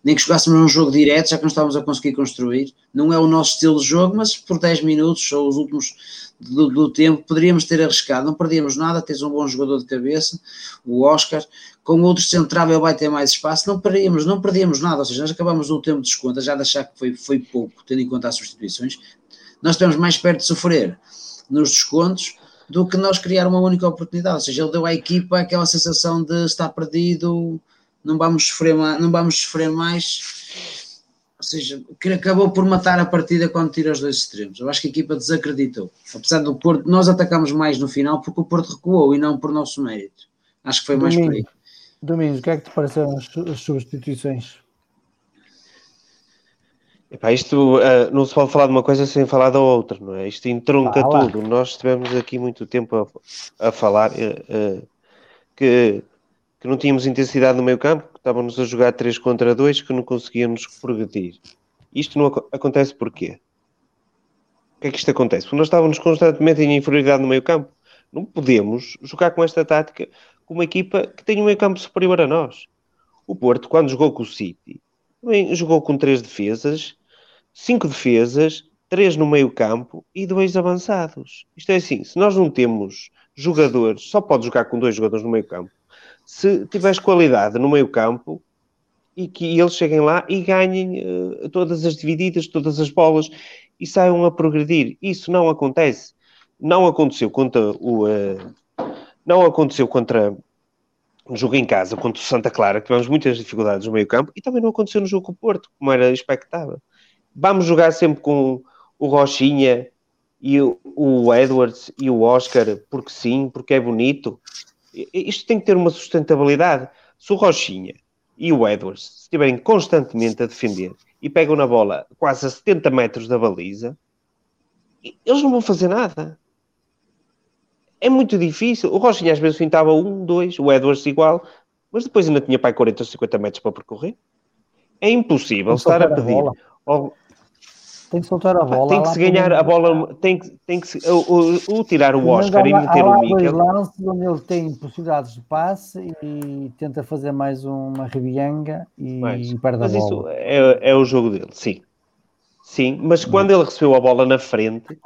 S4: nem que jogássemos um jogo direto, já que não estávamos a conseguir construir. Não é o nosso estilo de jogo, mas por 10 minutos ou os últimos do, do, tempo poderíamos ter arriscado. Não perdíamos nada, tens um bom jogador de cabeça, o Oscar. Com outro central ele vai ter mais espaço. Não perdíamos, não perdíamos nada, ou seja, nós acabamos o tempo de desconto, já de achar que foi, foi pouco, tendo em conta as substituições nós estamos mais perto de sofrer nos descontos do que nós criar uma única oportunidade. Ou seja, ele deu à equipa aquela sensação de estar perdido, não vamos sofrer não vamos sofrer mais. Ou seja, que acabou por matar a partida quando tira os dois extremos. Eu acho que a equipa desacreditou. Apesar do Porto, nós atacamos mais no final porque o Porto recuou e não por nosso mérito. Acho que foi mais
S1: Domingos,
S4: por aí.
S1: Domingos, o que é que te pareceram as, as substituições?
S5: Epá, isto uh, não se pode falar de uma coisa sem falar da outra, não é? Isto entronca ah, tudo. Nós estivemos aqui muito tempo a, a falar uh, uh, que, que não tínhamos intensidade no meio campo, estávamos a jogar 3 contra 2, que não conseguíamos progredir. Isto não ac acontece porquê? O que é que isto acontece? Porque nós estávamos constantemente em inferioridade no meio campo. Não podemos jogar com esta tática com uma equipa que tem um meio campo superior a nós. O Porto, quando jogou com o City, também jogou com três defesas, cinco defesas, três no meio campo e dois avançados. Isto é assim, se nós não temos jogadores, só pode jogar com dois jogadores no meio campo. Se tiveres qualidade no meio campo e que eles cheguem lá e ganhem uh, todas as divididas, todas as bolas e saiam a progredir. Isso não acontece. Não aconteceu contra o... Uh, não aconteceu contra no jogo em casa contra o Santa Clara, que tivemos muitas dificuldades no meio campo, e também não aconteceu no jogo com o Porto, como era expectável. Vamos jogar sempre com o Rochinha e o Edwards e o Oscar, porque sim, porque é bonito. Isto tem que ter uma sustentabilidade. Se o Rochinha e o Edwards estiverem constantemente a defender e pegam na bola quase a 70 metros da baliza, eles não vão fazer nada é muito difícil. O Rochinha às vezes fintava um, dois, o Edwards igual, mas depois ainda tinha para 40 ou 50 metros para percorrer. É impossível estar a pedir.
S1: Tem que soltar a bola.
S5: Tem que se ganhar a bola, tem que, tem que se, o, o, tirar o Oscar e meter o Mikel.
S1: lances onde ele tem possibilidades de passe e tenta fazer mais uma rebianga e, mas, perde a
S5: mas
S1: bola.
S5: Mas isso é, é o jogo dele, sim. Sim, mas quando ele recebeu a bola na frente,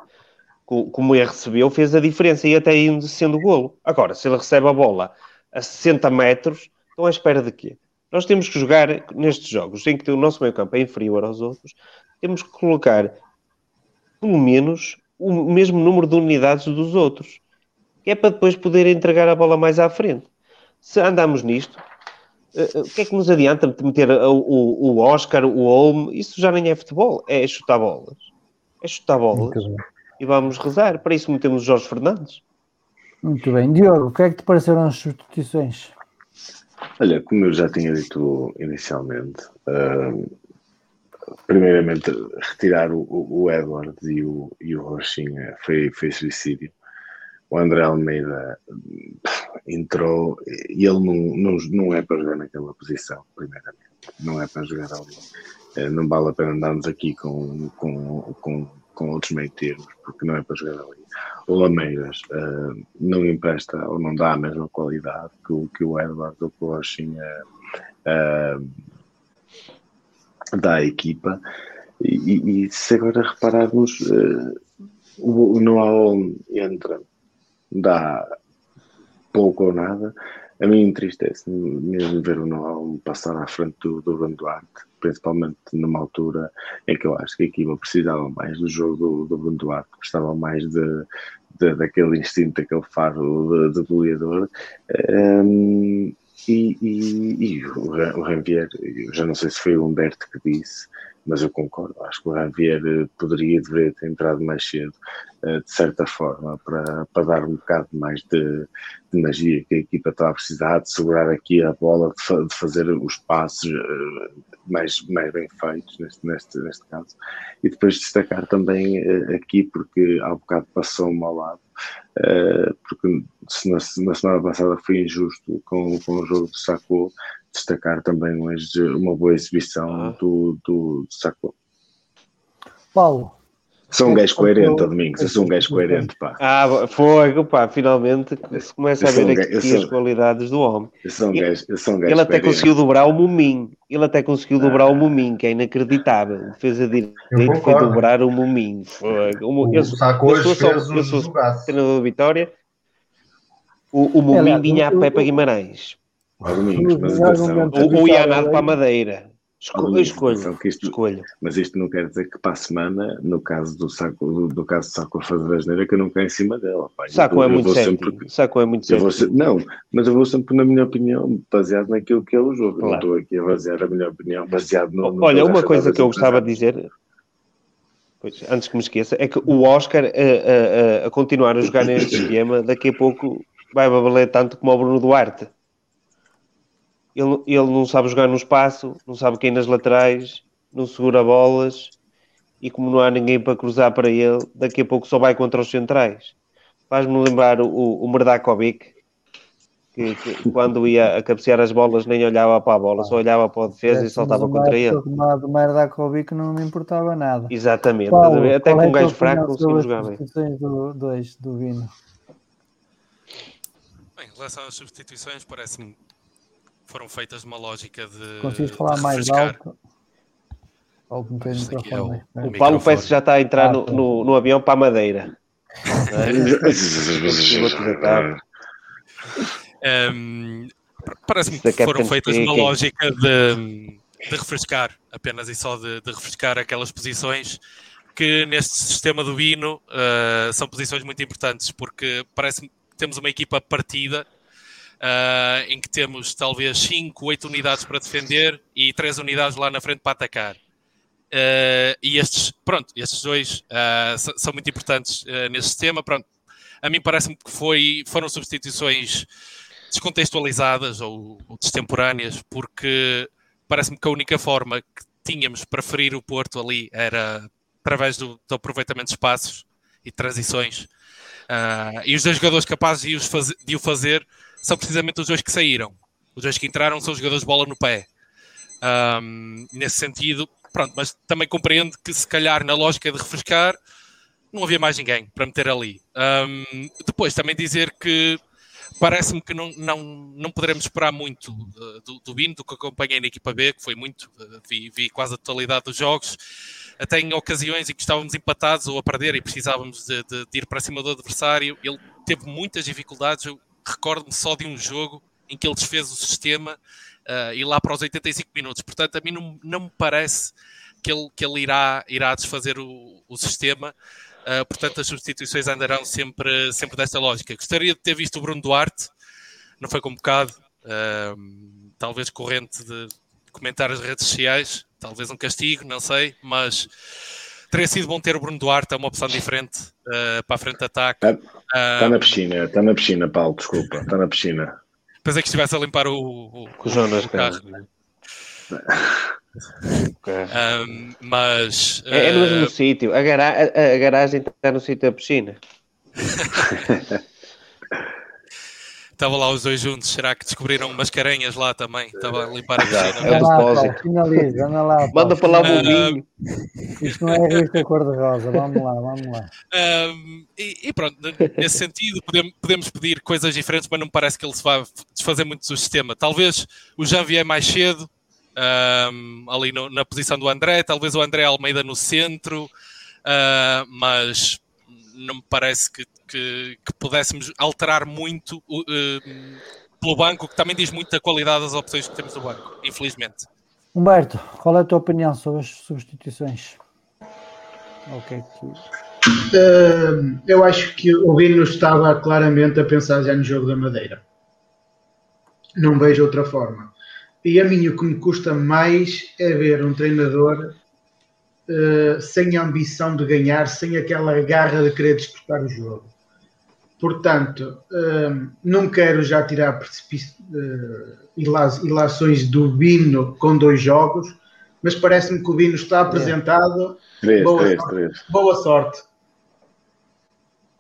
S5: como ele recebeu, fez a diferença e até indo sendo golo. Agora, se ele recebe a bola a 60 metros, estão à espera de quê? Nós temos que jogar nestes jogos em que o nosso meio campo é inferior aos outros, temos que colocar pelo menos o mesmo número de unidades dos outros, que é para depois poder entregar a bola mais à frente. Se andamos nisto, eh, eh, o que é que nos adianta meter o, o Oscar, o Holm? Isso já nem é futebol, é chutar bolas. É chutar bolas e vamos rezar. Para isso metemos o Jorge Fernandes.
S1: Muito bem. Diogo, o que é que te pareceram as substituições?
S3: Olha, como eu já tinha dito inicialmente, uh, primeiramente retirar o, o Edward e o, e o Rochinha foi, foi suicídio. O André Almeida entrou e ele não, não, não é para jogar naquela posição, primeiramente. Não é para jogar ali. Uh, não vale a pena andarmos aqui com, com, com com outros meio termos, porque não é para jogar ali. O Lameiras uh, não empresta ou não dá a mesma qualidade que que o Edward ou que o Rochinha uh, à equipa. E, e, se agora repararmos, uh, o, Noah entra, dá pouco ou nada, a mim entristece mesmo ver o Noah passar à frente do, do Van Duarte principalmente numa altura em que eu acho que a equipa precisava mais do jogo do, do Duarte, precisava mais de, de, daquele instinto, daquele faro de, de goleador. Um, e, e, e, o, o já não sei se foi o Humberto que disse, mas eu concordo. Acho que o Javier eh, poderia deveria ter entrado mais cedo, eh, de certa forma, para, para dar um bocado mais de, de magia que a equipa estava a precisar, de segurar aqui a bola, de, de fazer os passos eh, mais, mais bem feitos, neste, neste, neste caso. E depois destacar também aqui, porque há um bocado passou-me ao lado, porque na, na, semana passada foi injusto com, com o jogo do Sacou, destacar também hoje uma boa exibição ah. do, do, Sacco.
S1: Paulo.
S3: Sou um gajo coerente, Domingos. Eu sou um gajo coerente, pá.
S5: Ah, fogo, pá, finalmente se começa a ver um aqui sou, as qualidades do homem.
S3: Eu sou um gajo, eu sou um gajo
S5: Ele até coerente. conseguiu dobrar o Mumim. Ele até conseguiu ah. dobrar o Mumim, que é inacreditável. Defesa direita foi dobrar o Mumim. Fogo. Eu, eu, sou, eu sou, eu sou treinador da Vitória. O, o Mumim vinha a pé para Guimarães.
S3: O Domingos, mas
S5: Ianado para a Madeira. Escolho, escolho,
S3: isto, escolho. Mas isto não quer dizer que para a semana, no caso do saco, do, do caso do saco a fazer asneira, que eu não caio em cima dela. Pá.
S5: Saco, eu, é muito sempre, saco é muito certo.
S3: Não, mas eu vou sempre na minha opinião, baseado naquilo que é o jogo. Claro. Não estou aqui a basear a minha opinião baseado no.
S5: no Olha, uma coisa que eu gostava de dizer, pois, antes que me esqueça, é que o Oscar a, a, a, a continuar a jogar neste [coughs] esquema, daqui a pouco vai valer tanto como o Bruno Duarte ele, ele não sabe jogar no espaço, não sabe quem nas laterais, não segura bolas e como não há ninguém para cruzar para ele, daqui a pouco só vai contra os centrais. Faz-me lembrar o, o Merdakovic, que, que, quando ia a cabecear as bolas nem olhava para a bola, só olhava para a defesa é, e saltava contra ele.
S1: Do Merdakovic não me importava nada.
S5: Exatamente, Paulo, até com é um gajo fraco conseguimos jogar bem.
S1: Do, dois, do Vino.
S7: Bem, em relação às substituições, parece-me foram feitas numa lógica de.
S1: Consegues falar
S7: de
S1: mais alto? Ou
S5: o, é o, o Paulo parece que já está a entrar ah, no, no, no, avião para a Madeira.
S7: um, Parece-me que foram feitas numa lógica de, de, refrescar, apenas e só de, de, refrescar aquelas posições que neste sistema do Bino uh, são posições muito importantes, porque parece-me que temos uma equipa partida uh, em que temos talvez 5, 8 unidades para defender e 3 unidades lá na frente para atacar. Uh, e estes, pronto, estes dois uh, são muito importantes nesse sistema. Pronto, a mim parece-me que foi, foram substituições descontextualizadas ou, ou destemporâneas, porque parece-me que a única forma que tínhamos para ferir o Porto ali era através do, do aproveitamento de espaços e transições. Uh, e os dois jogadores capazes de, fazer, de o fazer são precisamente os dois que saíram. Os dois que entraram são os jogadores de bola no pé. Um, nesse sentido, pronto, mas também compreendo que se calhar na lógica de refrescar não havia mais ninguém para meter ali. Um, depois também dizer que parece-me que não, não, não poderemos esperar muito uh, do, do Bino, do que acompanhei na equipa B, que foi muito, uh, vi, vi, quase a totalidade dos jogos, até em ocasiões em que estávamos empatados ou a perder e precisávamos de, de, de ir para cima do adversário, ele teve muitas dificuldades, eu recordo-me só de um jogo em que ele desfez o sistema uh, e lá para os 85 minutos. Portanto, a mim não, não me parece que ele, que ele irá, irá desfazer o, o sistema. Uh, portanto, as substituições andarão sempre, sempre desta lógica. Gostaria de ter visto o Bruno Duarte, não foi convocado, uh, talvez corrente de comentar as redes sociais, talvez um castigo, não sei, mas teria sido bom ter o Bruno Duarte, é uma opção diferente uh, para a frente de ataque.
S3: Está, está na piscina, está na piscina, Paulo, desculpa, está na piscina.
S7: Pensei que estivesse a limpar o, o,
S5: o Jonas, carro. [laughs]
S7: um, mas
S5: é, é no mesmo uh... sítio, a, gara a, a garagem está no sítio da piscina. [laughs]
S7: Estavam lá os dois juntos. Será que descobriram umas caranhas lá também? Estava a limpar a piscina.
S5: É o depósito. Finaliza, anda lá. Manda para lá o bombinho.
S1: Uh, Isto não é revista cor-de-rosa. Vamos lá, vamos lá.
S7: Um, e, e, pronto, nesse sentido, podemos, podemos, pedir coisas diferentes, mas não me parece que ele se vá desfazer muito do sistema. Talvez o Jean vier mais cedo, um, ali no, na posição do André, talvez o André Almeida no centro, uh, mas não me parece que que, que pudéssemos alterar muito uh, pelo banco, que também diz muito da qualidade das opções que temos no banco, infelizmente.
S1: Humberto, qual é a tua opinião sobre as substituições? Ok.
S6: Uh, eu acho que o Vino estava claramente a pensar já no jogo da Madeira. Não vejo outra forma. E a mim o que me custa mais é ver um treinador uh, sem a ambição de ganhar, sem aquela garra de querer disputar o jogo. Portanto, hum, não quero já tirar uh, ilações do Bino com dois jogos, mas parece-me que o Bino está apresentado.
S3: Três,
S6: boa,
S3: três,
S6: sorte.
S3: três.
S6: boa sorte.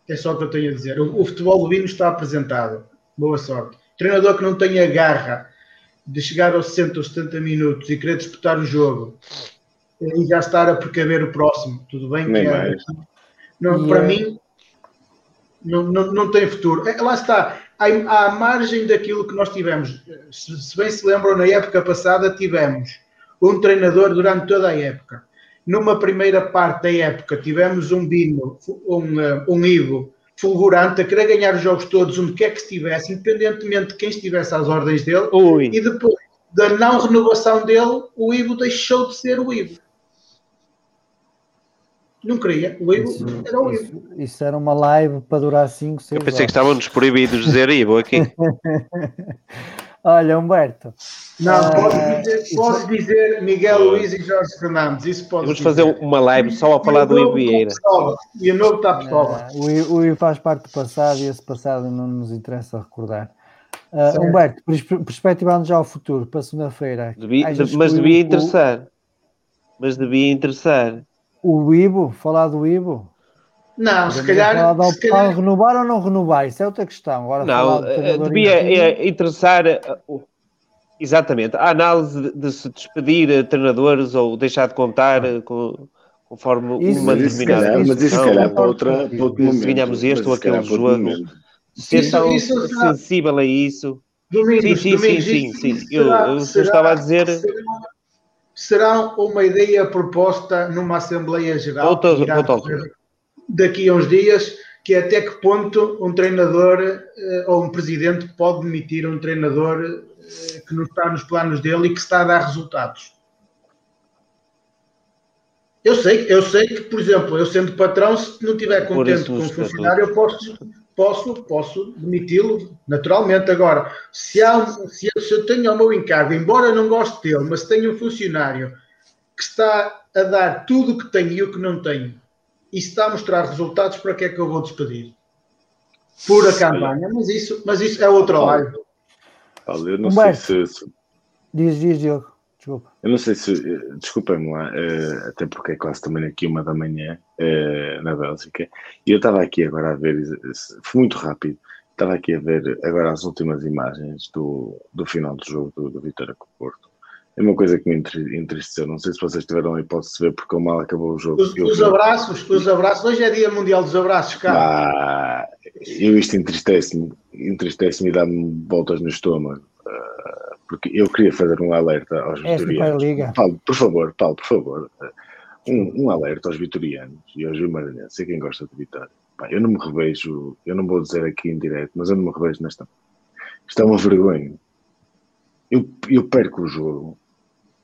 S6: É só o que eu tenho a dizer. O, o, futebol do Bino está apresentado. Boa sorte. Treinador que não tenha garra de chegar aos 60 ou 70 minutos e querer disputar o jogo e já estar a precaver o próximo. Tudo bem
S3: Nem
S6: que é,
S3: mais.
S6: não,
S1: E
S6: para
S1: é-
S6: mim não, não, não tem futuro. É, lá está, à, à margem daquilo que nós tivemos, se, se bem se lembram, na época passada tivemos um treinador durante toda a época. Numa primeira parte da época tivemos um Bino, um, eh, um Ivo fulgurante a querer ganhar os jogos todos onde quer que estivesse, independentemente de quem estivesse às ordens dele,
S5: Ui,
S6: e depois da não renovação dele, o Ivo deixou de ser o Ivo. Não queria, o Ivo
S1: Isso,
S6: era o Ivo.
S1: isso- isso era uma live para durar 5, 6
S5: eu pensei que estávamos proibidos de dizer Ivo aqui. [laughs]
S1: Olha, Humberto,
S6: Não,
S1: Ah,
S6: podes dizer,
S1: isso-
S6: podes dizer Miguel Luiz e Jorge Fernandes, isso pode
S5: Vamos fazer uma live só a falar do Ivo Vieira.
S6: E o novo está pistola.
S1: ah, o, Ivo faz parte do passado e esse passado não nos interessa recordar.
S6: Certo.
S1: Humberto, perspe- perspectivando já ao futuro, para segunda-feira,
S5: Devia- mas devia
S1: o-
S5: interessar. Mas devia interessar.
S1: O, Ivo, falar do Ivo?
S6: Não, se
S1: Podemos
S6: calhar, se calhar
S1: renovar ou não renovar, isso é outra questão. Agora,
S5: Não, eh,
S1: treinador
S5: devia eh, interessar eh, exatamente a análise de, de se despedir treinadores ou deixar de contar com, conforme
S1: Isso-
S5: uma
S3: isso, se
S5: determinada
S3: calhar, mas isso se calhar para, outra, para outro
S5: Se
S3: momento.
S5: ganhamos este ou
S3: se
S5: aquele jogo. ser tão sensível a isso.
S6: Domingos,
S5: Sim, sim,
S6: Domingos,
S5: sim, sim. Eu-
S6: será-
S5: eu só
S6: será-
S5: estava a dizer-
S6: Será, uma ideia proposta numa Assembleia Geral?
S5: Outra- outra
S6: daqui a uns dias, que é até que ponto um treinador eh, ou um presidente pode demitir um treinador eh, que não está nos planos dele e que está a dar resultados. Eu sei, eu sei que, por exemplo, eu sendo patrão, se não estiver contente com o funcionário, eu posso, posso, posso demiti-lo naturalmente. Agora, se, há se, eu- se eu tenho ao meu encargo, embora eu não goste dele, mas tenho um funcionário que está a dar tudo o que tem e o que não tem, e está a mostrar resultados, para que é que eu vou despedir? Pura campanha, mas isso, mas isso é outra live.
S3: Eu não
S1: Humberto.
S3: sei se, se-
S1: Diz, diz, Diogo, desculpa.
S3: Eu não sei se. eh, Desculpem-me lá, eh, até porque é quase também aqui uma da manhã eh, na Bélgica. E eu estava aqui agora a ver, foi muito rápido, estava aqui a ver agora as últimas imagens do, do final do jogo do, do Vitória com o Porto. É uma coisa que me entri- entristeceu. Não sei se vocês tiveram a hipótese de ver porque o mal acabou o jogo.
S6: Os, os abraços, os abraços. Hoje é dia mundial dos abraços, cara.
S3: Ah, eu isto entristece-me, entristece-me e dá-me voltas no estômago. ah, porque eu queria fazer um alerta aos
S1: É esta
S3: vitorianos.
S1: Liga.
S3: Paulo, por favor, Paulo, por favor. Um, um alerta aos vitorianos e aos vimaranenses e quem gosta de Vitória. Pá, eu não me revejo, eu não vou dizer aqui em direto, mas eu não me revejo nesta. Isto é uma vergonha. Eu, eu perco o jogo.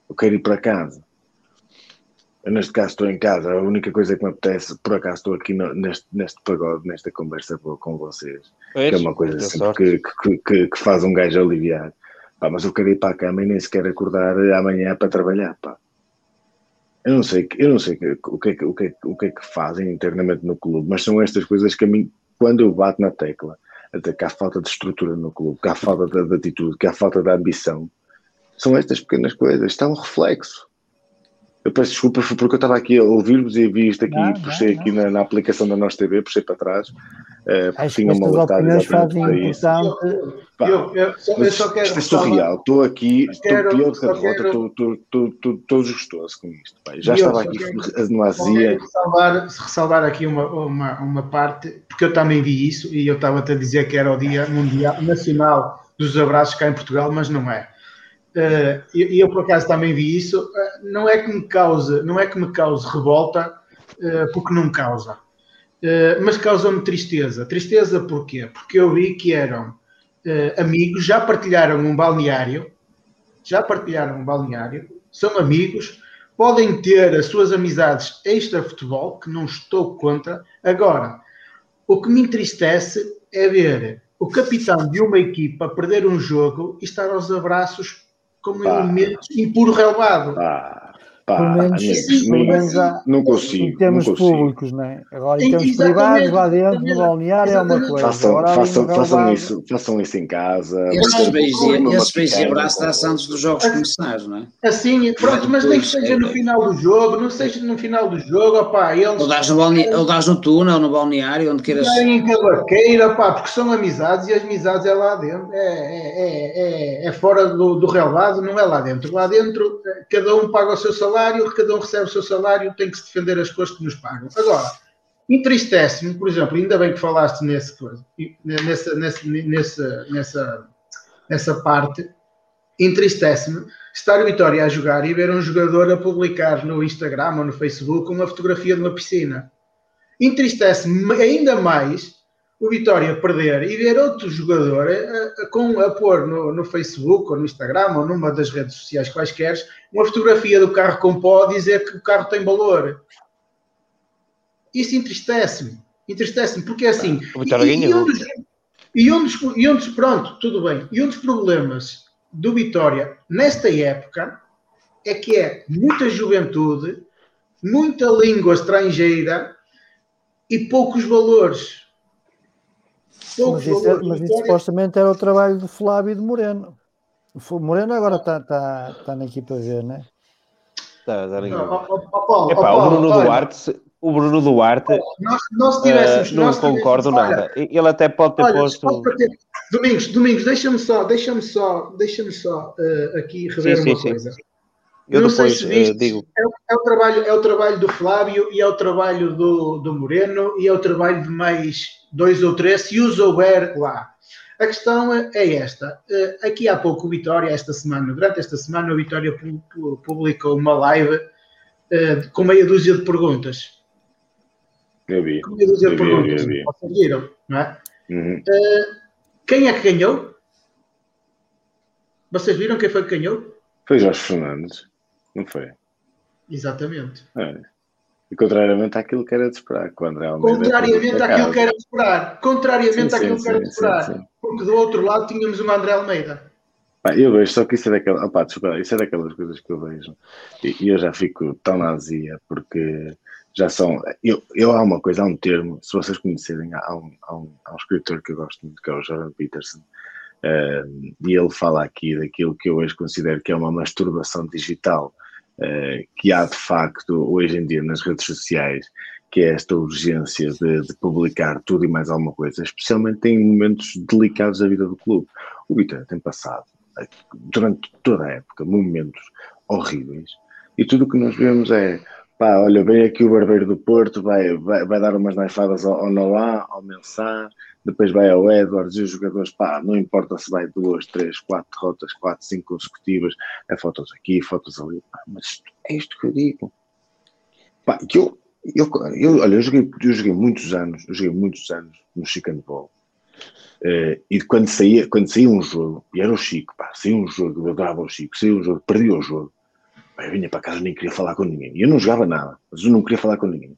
S3: Eu quero ir para casa. Eu, neste caso, estou em casa. A única coisa que me apetece, por acaso, estou aqui no- neste, neste pagode, nesta conversa boa com vocês, que é uma coisa assim que, que, que, que faz um gajo aliviar. Pá, mas eu quero ir para a cama e nem sequer acordar amanhã para trabalhar. Pá. Eu não sei, eu não sei o, que é que, o, que é, o que é que fazem internamente no clube, mas são estas coisas que a mim, quando eu bato na tecla, até que há falta de estrutura no clube, que há falta de, de atitude, que há falta de ambição, são estas pequenas coisas, está um reflexo. Eu peço desculpa foi porque eu estava aqui a ouvir-vos e vi isto aqui,
S1: Não,
S3: puxei
S1: não,
S3: aqui na, na aplicação da Nós TV, puxei para trás, eh, porque
S1: Acho que
S3: tinha-me
S1: estas
S3: alertado
S1: opiniões
S3: exatamente
S1: fazem
S3: para isso.
S1: importante.
S3: Pá,
S6: Eu, eu, só, eu
S3: Mas
S6: só quero.
S3: isto é surreal. Estou aqui, estou pior que a derrota, estou, desgostoso com isto. pá. Já
S6: Eu
S3: estava aqui no azia.
S6: quero ressalvar, ressalvar aqui uma, uma, uma parte, porque eu também vi isso e eu estava-te a dizer que era o Dia Mundial Nacional dos Abraços cá em Portugal, mas não é. Eh, E eu, por acaso também vi isso. Eh, Não é que me cause, não é que me cause revolta, eh, porque não causa. Eh, mas causa-me tristeza. Tristeza porquê? Porque eu vi que eram amigos, já partilharam um balneário, já partilharam um balneário, são amigos, podem ter as suas amizades extra-futebol, que não estou contra. Agora, o que me entristece é ver o capitão de uma equipa perder um jogo e estar aos abraços como
S3: Pá.
S6: elementos em puro relevado.
S3: Pá, pá,
S1: menos,
S3: nem-
S1: menos há-
S3: não
S1: em
S3: consigo,
S1: termos
S3: não consigo.
S1: públicos, não é? Agora, em termos privados, lá dentro, no balneário, é uma coisa.
S3: Façam,
S1: Agora,
S3: façam, façam isso, façam isso em casa.
S4: Esses
S6: não,
S4: beijos,
S6: não,
S3: numa
S4: esses beijos e abraços dá-se antes dos jogos começarem, não é?
S6: Assim, pronto, mas nem que seja no final do jogo, não seja no final do jogo, opá, eles
S4: Ou dás no, balne... ou dás no túnel, no balneário, onde queiras.
S6: Em cavaqueira, pá, porque são amizades e as amizades é lá dentro, é, é, é, é, é fora do, do relevado, não é lá dentro. Lá dentro, eh, cada um paga o seu salário salário, cada um recebe o seu salário, tem que se defender as coisas que nos pagam. Agora, entristece-me, por exemplo, ainda bem que falaste nesse, nessa, nessa, nessa, nessa parte, entristece-me estar o Vitória a jogar e ver um jogador a publicar no Instagram ou no Facebook uma fotografia de uma piscina. Entristece-me ainda mais o Vitória perder e ver outro jogador a, a, com, a pôr no, no, Facebook ou no Instagram ou numa das redes sociais quaisquer uma fotografia do carro com pó a dizer que o carro tem valor. Isso entristece-me. Entristece-me, porque é assim.
S5: O Vitória
S6: e, e, um dos, e, um dos, e um dos. Pronto, tudo bem. E um dos problemas do Vitória nesta época é que é muita juventude, muita língua estrangeira e poucos valores.
S1: Mas isso, é- mas isso supostamente era o trabalho de Flávio e de Moreno. O Moreno agora está tá, tá na equipa V, né?
S5: Tá, tá
S6: Não,
S5: Epá,
S6: ó,
S5: o Bruno
S6: olha,
S5: Duarte, o Bruno Duarte,
S6: Nós, nós tivéssemos,
S5: eh, não
S6: nós
S5: concordo
S6: olha,
S5: nada. Ele até pode ter
S6: Olha,
S5: posto.
S6: Domingos, Domingos, deixa-me só, deixa-me só, deixa-me só eh, aqui rever
S5: Sim, sim,
S6: uma
S5: sim.
S6: coisa.
S5: Eu
S6: não sei
S5: depois
S6: se
S5: eh, digo.
S6: É, o- é o trabalho, é o trabalho do Flávio e é o trabalho do, do Moreno e é o trabalho de mais dois ou três, se os houver lá. A questão é é esta. Eh, Aqui há pouco o Vitória, esta semana, durante esta semana, o Vitória pu- pu- publicou uma live eh, com meia dúzia de perguntas.
S3: Eu vi.
S6: Com meia dúzia de
S3: Eu eu vi,
S6: perguntas.
S3: eu vi.
S6: Vocês viram, não é?
S3: Uhum.
S6: Quem é que ganhou? Vocês viram quem foi que ganhou?
S3: Foi Jorge Fernandes, não foi?
S6: Exatamente.
S3: É. E contrariamente àquilo que era de esperar, que o André Almeida
S6: Contrariamente àquilo que era de esperar. Contrariamente
S3: Sim,
S6: àquilo
S3: sim,
S6: que era de esperar.
S3: sim.
S6: Porque do outro lado tínhamos um André Almeida.
S3: Pá, eu vejo, só que isso é daquelas, opá, desculpa, isso é daquelas coisas que eu vejo e, eu já fico tão na azia porque já são. Eu, eu há uma coisa, há um termo, se vocês conhecerem, há um, há um, há um escritor que eu gosto muito, que é o Jordan Peterson, eh, e ele fala aqui daquilo que eu hoje considero que é uma masturbação digital que há de facto hoje em dia nas redes sociais, que é esta urgência de, de publicar tudo e mais alguma coisa, especialmente em momentos delicados da vida do clube. O Vitória tem passado, eh, durante toda a época, momentos horríveis, e tudo o que nós vemos é pá, olha, vem aqui o barbeiro do Porto, vai, vai, vai dar umas naifadas ao, ao Noah, ao Mensah, depois vai ao Edwards e os jogadores, pá, não importa se vai duas, três, quatro derrotas, quatro, cinco consecutivas, é fotos aqui, fotos ali, pá, mas é isto que eu digo. Pá, que eu, eu, eu, olha, eu joguei, eu joguei muitos anos, eu joguei muitos anos no Chicken Ball. Eh, e quando saía, quando saía um jogo, e era o Chico, pá, saía um jogo, eu adorava o Chico, saía um jogo, perdia o jogo, pá, eu vinha para casa, nem queria falar com ninguém. E eu não jogava nada, mas eu não queria falar com ninguém.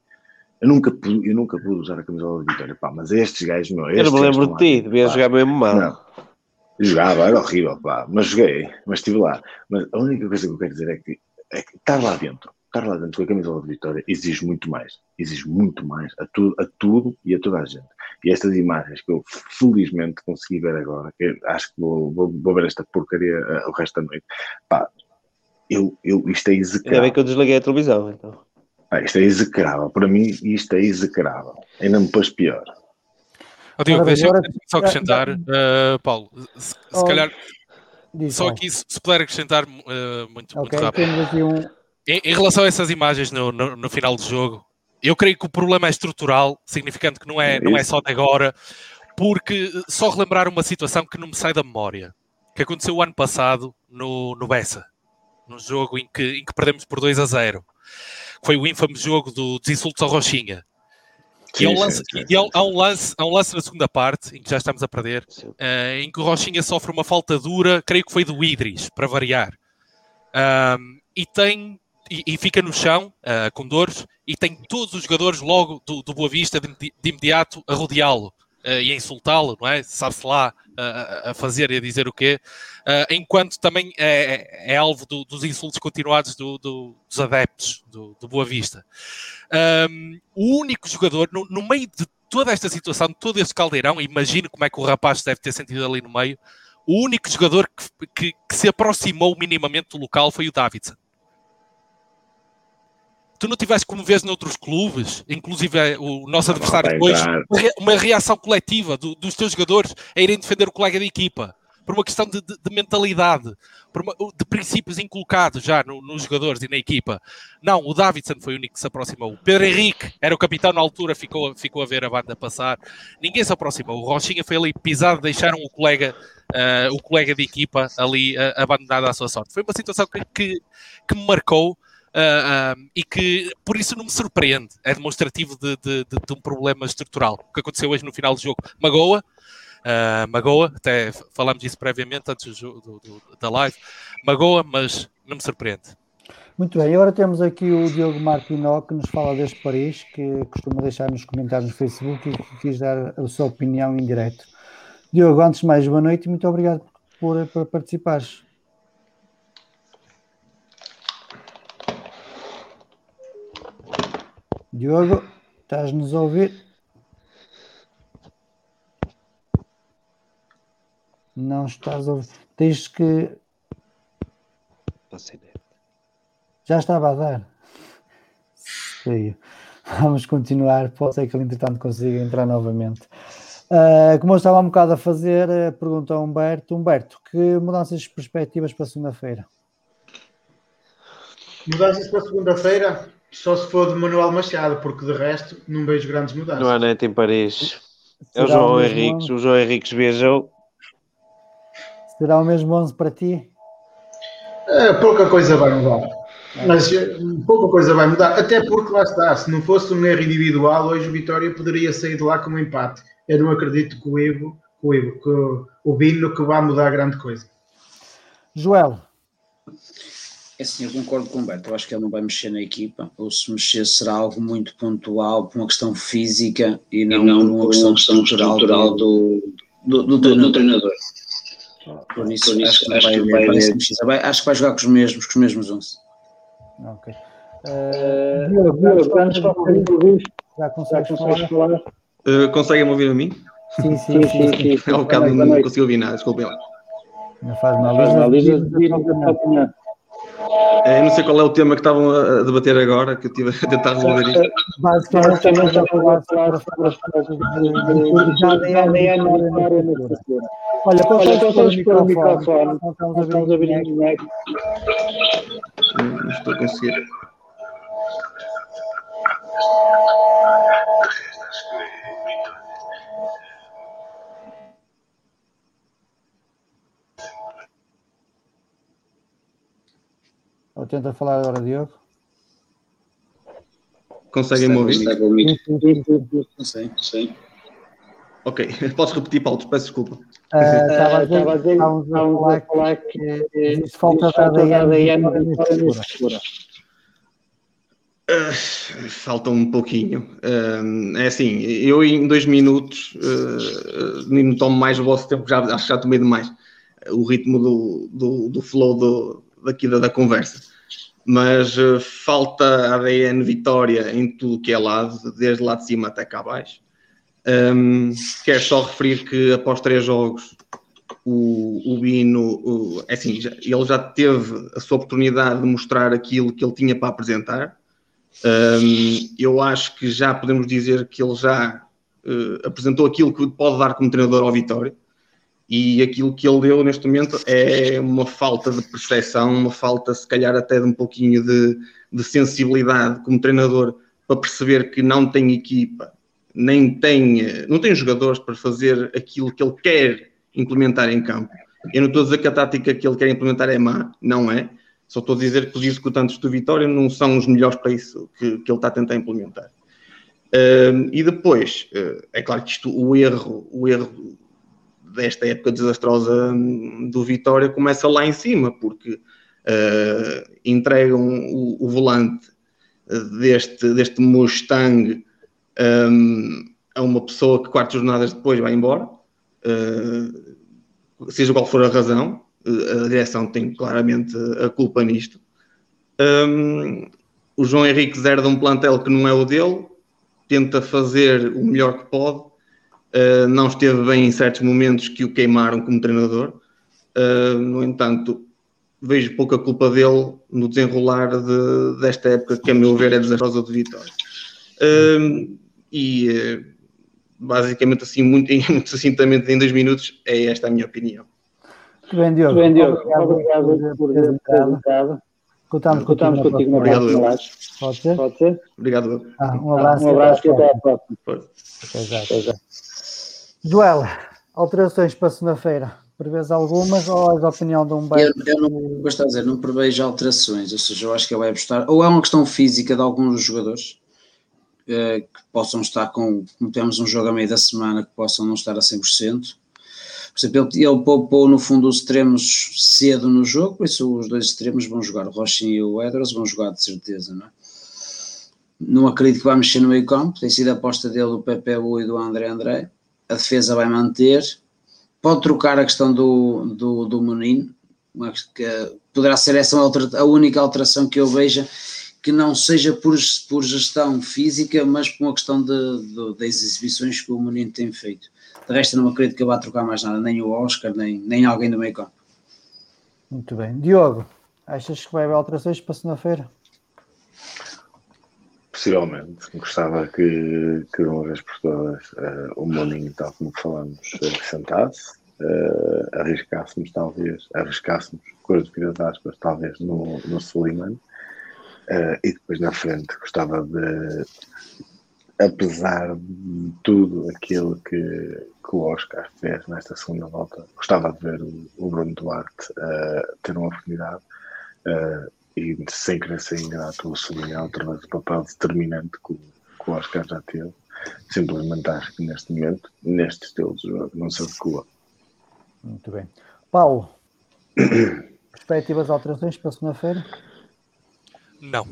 S3: Eu nunca pude, eu nunca pude usar a camisola de Vitória, pá, mas estes gajos, meu,
S5: Eu não
S3: estes
S5: me lembro de ti, devias
S3: pá.
S5: jogar mesmo mal.
S3: Não. Jogava, era horrível, pá, mas joguei, mas estive lá. Mas a única coisa que eu quero dizer é que, é que estar lá dentro, estar lá dentro com a camisola de Vitória exige muito mais, exige muito mais a, tu, a tudo e a toda a gente. E estas imagens que eu felizmente consegui ver agora, acho que vou, vou, vou ver esta porcaria eh, o resto da noite, pá, eu, eu, isto é
S5: Ainda
S3: execrável.
S5: bem que eu desliguei a televisão, então.
S3: Pá, isto é execrável, para mim isto é execrável. Ainda me pôs pior.
S7: Diogo, deixa-me
S1: agora-
S7: deixa-me só acrescentar, eh, Paulo, se, se
S1: Oh,
S7: calhar,
S1: Diz,
S7: só aqui, se, se puder acrescentar eh, muito, muito
S1: Ok,
S7: rápido.
S1: temos aqui um.
S7: Em, em relação a essas imagens no, no, no final do jogo, eu creio que o problema é estrutural, significando que não é, não é só de agora, porque eh, só relembrar uma situação que não me sai da memória, que aconteceu o ano passado no, no Bessa, num jogo em que, em que perdemos por 2 a 0. Foi o ínfame jogo do, dos insultos ao Rochinha. E, há um
S3: Sim,
S7: lance,
S3: sim, sim,
S7: e há, um lance, há um lance na segunda parte, em que já estamos a perder, eh, em que o Rochinha sofre uma falta dura, creio que foi do Idris, para variar. Ahm, e tem e, e fica no chão ah, com dores e tem todos os jogadores logo do, do Boa Vista de, de imediato a rodeá-lo e a insultá-lo, não é? Sabe-se lá a fazer e a dizer o quê, Ah, enquanto também é, é alvo do- dos insultos continuados do- do- dos adeptos do, Boa Vista. Ahm, o único jogador, no, no meio de toda esta situação, de todo este caldeirão, imagino como é que o rapaz deve ter sentido ali no meio, o único jogador que, que- que se aproximou minimamente do local foi o Davidson. Tu não tiveste como vês noutros clubes, inclusive eh, o nosso adversário
S3: vai
S7: depois, uma reação coletiva do- dos teus jogadores a irem defender o colega de equipa. por uma questão de, de, de mentalidade, uma, de princípios inculcados já no, nos jogadores e na equipa. Não, o Davidson foi o único que se aproximou. O Pedro Henrique era o capitão na altura, ficou, ficou a ver a banda passar. Ninguém se aproximou. O Rochinha foi ali pisado, deixaram o colega, uh, o colega de equipa ali uh, abandonado à sua sorte. Foi uma situação que, que, que me marcou. Uh, e que por isso não me surpreende. É demonstrativo de, de, de, de, um problema estrutural. O que aconteceu hoje no final do jogo magoa, uh, magoa, até falamos disso previamente antes do, do, do, da live, magoa, mas não me surpreende.
S1: Muito bem, agora temos aqui o Diogo Martinó que nos fala desde Paris, que costuma deixar nos comentários no Facebook e que quis dar a sua opinião em direto. Diogo, antes de mais, boa noite e muito obrigado por, por participares. Diogo, estás-nos a ouvir? Não estás a ouvir. Tens que. Já estava a dar. Vamos continuar. Pode ser que ele, entretanto, consiga entrar novamente. Uh, como eu estava um bocado a fazer, uh, pergunta a Humberto: Humberto, que mudanças de perspectivas para segunda-feira?
S6: Mudanças para segunda-feira? Só se for de Manuel Machado, porque de resto não vejo grandes mudanças.
S5: Não há net em Paris. É o João Henriques. O João Henriques viajou.
S1: Será o mesmo 11 para ti?
S6: É, pouca coisa vai mudar. Mas eh, pouca coisa vai mudar. Até porque lá está, se não fosse um erro individual, hoje o Vitória poderia sair de lá com um empate. Eu não acredito que o Ivo, que o, Ivo, que o Bino que vai mudar grande coisa.
S1: Joel,
S4: é assim, eu concordo com o Humberto, eu acho que ele não vai mexer na equipa, ou se mexer será algo muito pontual, por uma questão física e não, e não por uma questão, questão estrutural do, do, do, do, do treinador. Por isso, por isso acho, que vai, vai, vai, acho que vai jogar com os mesmos, com os mesmos 11.
S1: Ok. Uh, já consegues falar?
S8: Uh, conseguem-me ouvir a mim?
S1: Sim, sim, sim. sim, sim.
S8: Há um bocado não consigo ouvir nada, desculpem lá.
S1: Não faz mal. Faz
S8: é, eu não sei qual é o tema que estavam a debater agora, que eu estive a tentar resolver isto.
S1: Basicamente, já falar sobre as coisas de ADN Olha, consegues pôr o microfone? Não estamos a ver ninguém.
S8: Não estou a conseguir.
S1: Ou tenta falar agora, Diogo.
S8: Conseguem me ouvir?
S4: Sim, sim.
S8: Ok, [laughs] posso repetir, Paulo? Peço desculpa.
S1: Estava a dizer, estávamos a falar que existe falta de ADN na
S8: Uh, falta um pouquinho. Uh, é assim, eu em dois minutos uh, nem tomo mais o vosso tempo, já, acho que já tomei demais o ritmo do, do, do flow do, daqui da, da conversa. Mas uh, falta ADN Vitória em tudo que é lado, desde lá de cima até cá abaixo. Um, quero só referir que após três jogos o, o Bino, o, é assim, já, ele já teve a sua oportunidade de mostrar aquilo que ele tinha para apresentar. Um, eu acho que já podemos dizer que ele já uh, apresentou aquilo que pode dar como treinador ao Vitória e aquilo que ele deu neste momento é uma falta de percepção, uma falta, se calhar, até de um pouquinho de, de sensibilidade como treinador para perceber que não tem equipa, nem tem, não tem jogadores para fazer aquilo que ele quer implementar em campo. Eu não estou a dizer que a tática que ele quer implementar é má, não é. Só estou a dizer que os executantes do Vitória não são os melhores para isso que, que ele está a tentar implementar. Uh, e depois, uh, é claro que isto, o erro, o erro desta época desastrosa do Vitória começa lá em cima, porque uh, entregam o, o, volante deste, deste Mustang um, a uma pessoa que quatro jornadas depois vai embora, uh, seja qual for a razão, a direção tem claramente a culpa nisto. Um, o João Henrique herda um plantel que não é o dele, tenta fazer o melhor que pode, Uh, não esteve bem em certos momentos que o queimaram como treinador. Uh, no entanto, vejo pouca culpa dele no desenrolar de, desta época que, a meu ver, é desastrosa de Vitória. Uh, e basicamente, assim, muito, [laughs] muito sucintamente, em dois minutos, é esta a minha opinião.
S1: Muito bem, Diogo.
S9: Muito bem, Diogo.
S1: Obrigado,
S9: Obrigado
S1: por
S9: por
S1: teres entrado. Contamos
S9: Contamos
S1: contigo na próxima live. Pode ser?
S9: Pode ser?
S8: Obrigado.
S1: Ah, um abraço.
S9: Um abraço e até à próxima.
S1: Até já, até já. Joel, alterações para segunda-feira. Prevês algumas ou és a opinião de um
S4: Eu,
S1: bairro?
S4: eu não gosto de dizer, não prevejo alterações, ou seja, eu acho que ele vai apostar, ou é uma questão física de alguns dos jogadores eh, que possam estar com, como temos um jogo a meio da semana, que possam não estar a 100%. Por exemplo, ele, ele poupou no fundo os extremos cedo no jogo, por isso os dois extremos vão jogar, o Rochin e o Edwards vão jogar de certeza, não é? Não acredito que vai mexer no meio campo, tem sido a aposta dele do Pepe Bu e do André André. A defesa vai manter, pode trocar a questão do, do, do Menino, mas que poderá ser essa a única alteração que eu veja que não seja por, por gestão física, mas por uma questão de, de- das exibições que o Menino tem feito. De resto, não acredito que ele vá trocar mais nada, nem o Oscar, nem, nem alguém do meio campo.
S1: Muito bem. Diogo, achas que vai haver alterações para segunda-feira?
S3: Possivelmente. Gostava que, que de uma vez por todas eh, o Moninho, tal como falamos, eh, arriscássemos talvez, arriscássemos com as devidas aspas, talvez no, no Suleiman. Eh, e depois na frente gostava de, apesar de tudo aquilo que, que o Oscar fez nesta segunda volta, gostava de ver o, o Bruno Duarte eh, ter uma oportunidade. eh, e sem querer ser ingrato, vou sublinhar outra vez o papel determinante que o, que o Oscar já teve. Simplesmente acho que neste momento, neste estilo de jogo, não se adequa.
S1: Muito bem. Paulo, [coughs] perspectivas de alterações para segunda-feira?
S7: Não.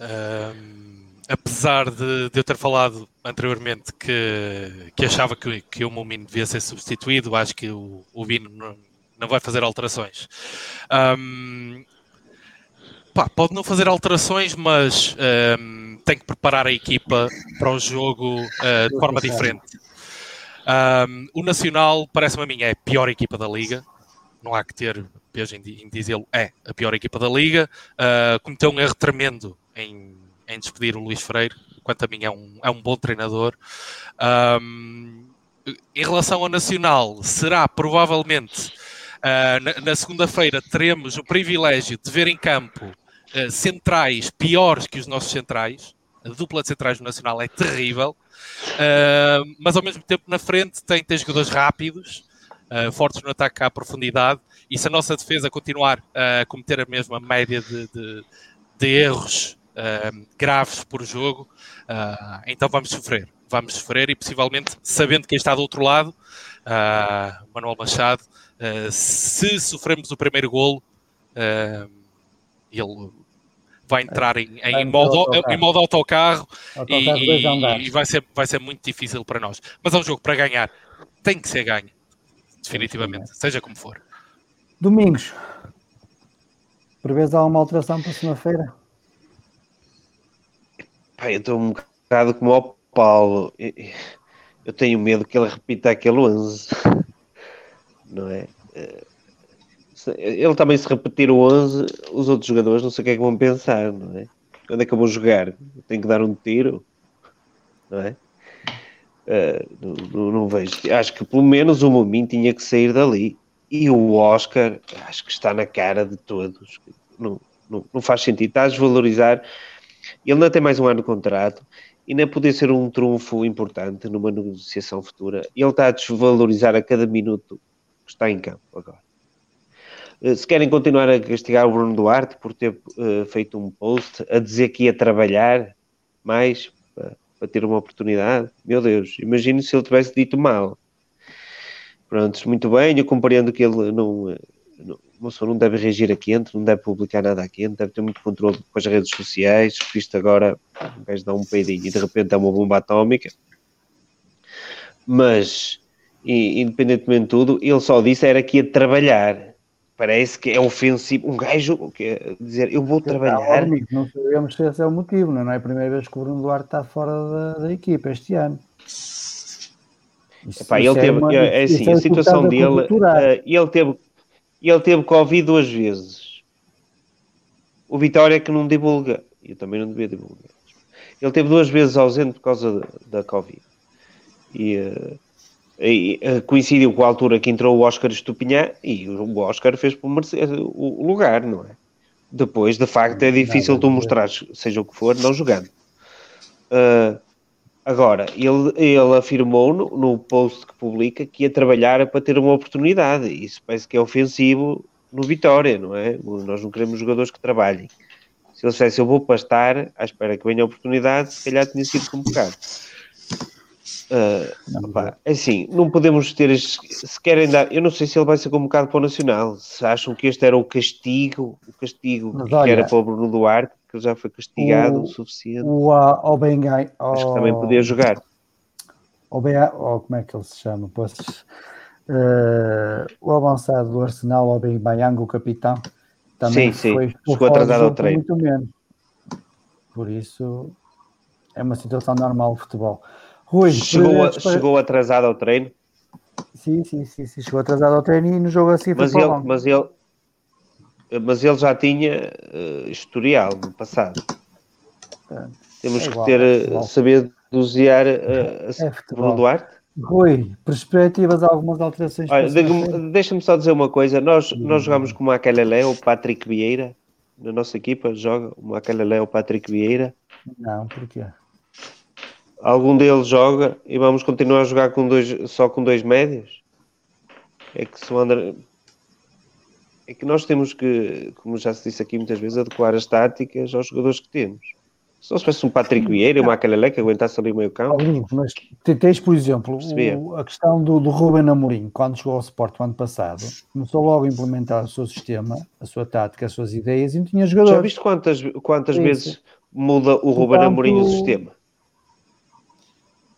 S7: Ahm, apesar de, de eu ter falado anteriormente que, que achava que, que o Momino devia ser substituído, acho que o, o Vino não, não vai fazer alterações. Ahm, pá, pode não fazer alterações, mas ahm, tem que preparar a equipa para o jogo ah, de forma diferente. Ahm, o Nacional, parece-me a mim, é a pior equipa da Liga. Não há que ter peso em, di- em dizê-lo, é a pior equipa da Liga. Ah, cometeu um erro tremendo em, em despedir o Luís Freire. Quanto a mim, é um, é um bom treinador. Ahm, em relação ao Nacional, será provavelmente ah, na, na segunda-feira teremos o privilégio de ver em campo ah, centrais piores que os nossos centrais. A dupla de centrais do Nacional é terrível. Uh, mas ao mesmo tempo na frente tem, tem jogadores rápidos, uh, fortes no ataque à profundidade, e se a nossa defesa continuar a cometer a mesma média de, de- de erros graves por jogo, então vamos sofrer. Vamos sofrer e possivelmente, sabendo quem está do outro lado, uh, Manuel Machado, uh, se sofremos o primeiro golo, uh, ele vai entrar em, em
S1: Vai
S7: modo,
S1: autocarro.
S7: em modo autocarro
S1: Autocarro
S7: e, e vai, ser, vai ser muito difícil para nós. Mas é um jogo para ganhar. Tem que ser ganho. Definitivamente. Seja como for.
S1: Domingos, prevês alguma alteração para segunda-feira?
S5: Eu estou um bocado como o Paulo. Eu- Eu tenho medo que ele repita aquele 11. [laughs] Não é? Ele também, se repetir o 11, os outros jogadores não sei o que é que vão pensar, não é? Onde é que eu vou jogar? Tenho que dar um tiro? Não é? Eh, não, não- vejo. Acho que pelo menos o Momin tinha que sair dali. E o Oscar, acho que está na cara de todos. Não, não, não faz sentido. Está a desvalorizar. Ele ainda tem mais um ano de contrato e ainda podia ser um trunfo importante numa negociação futura. Ele está a desvalorizar a cada minuto que está em campo agora. Eh, Se querem continuar a castigar o Bruno Duarte por ter eh, feito um post a dizer que ia trabalhar mais para, para ter uma oportunidade, meu Deus, imagino se ele tivesse dito mal. Pronto, muito bem, eu compreendo que ele não, eh, não, pessoa não deve reagir a quente, não deve publicar nada a quente, deve ter muito controle com as redes sociais, porque isto agora um gajo dá um peidinho e de repente é uma bomba atómica. Mas, e- independentemente de tudo, ele só disse era que ia trabalhar. Parece que é ofensivo. Um gajo que é dizer eu vou
S1: Ah,
S5: trabalhar.
S1: amigo, não sabemos se esse é o motivo, não é? É a primeira vez que o Bruno Duarte está fora da, da equipa este ano. Isso-
S5: Epá,
S1: isso
S5: ele teve,
S1: uma-
S5: é
S1: isso
S5: assim,
S1: é
S5: a situação dele, eh, ele teve, ele teve Covid duas vezes. O Vitória é que não divulga, eu também não devia divulgar. Ele teve duas vezes ausente por causa da, da Covid. E eh, E, eh, coincidiu com a altura que entrou o Oscar Estupinhã e o Oscar fez por merecer o lugar, não é? Depois, de facto, é difícil tu mostrar, seja o que for, não jogando. Uh, agora, ele, ele afirmou no, no, post que publica que ia trabalhar para ter uma oportunidade. Isso parece que é ofensivo no Vitória, não é? Nós não queremos jogadores que trabalhem. Se ele dissesse eu vou pastar à espera que venha a oportunidade, se calhar tinha sido convocado. Uh, assim, não podemos ter. Se querem dar. Eu não sei se ele vai ser convocado para o Nacional. Se acham que este era o castigo, o castigo Mas que olha, era para o Bruno Duarte, que ele já foi castigado o, o suficiente.
S1: O, o, o Bengai,
S5: Acho que também podia jogar.
S1: O Bengai, como é que ele se chama? Uh, o avançado do Arsenal, o Benbayang, o capitão, também
S5: sim, sim. foi Chegou atrasado ao treino. Muito menos.
S1: Por isso, é uma situação normal do futebol. Rui,
S5: chegou, a, chegou atrasado ao treino?
S1: Sim, sim, sim, sim, chegou atrasado ao treino e no jogo assim
S5: mas ele, mas ele Mas ele já tinha uh, historial no passado. É, Temos é igual, que ter, é saber dosear uh, a é Duarte.
S1: Rui, perspectivas, algumas alterações?
S5: Deixa-me só dizer uma coisa. Nós, nós jogamos com o Macalalé, o Patrick Vieira, na nossa equipa, joga o Macalalé, o Patrick Vieira.
S1: Não, porquê?
S5: Algum deles joga e vamos continuar a jogar com dois, só com dois médios? É que se o André... É que nós temos que, como já se disse aqui muitas vezes, adequar as táticas aos jogadores que temos. Se não se fosse um Patrick Vieira e uma Macalalé que aguentasse ali o meio campo.
S1: Mas tens, por exemplo, o, a questão do, do Ruben Amorim, quando chegou ao Sport no ano passado, começou logo a implementar o seu sistema, a sua tática, as suas ideias e não tinha jogadores.
S5: Já viste quantas, quantas vezes muda o Ruben Portanto, Amorim o sistema?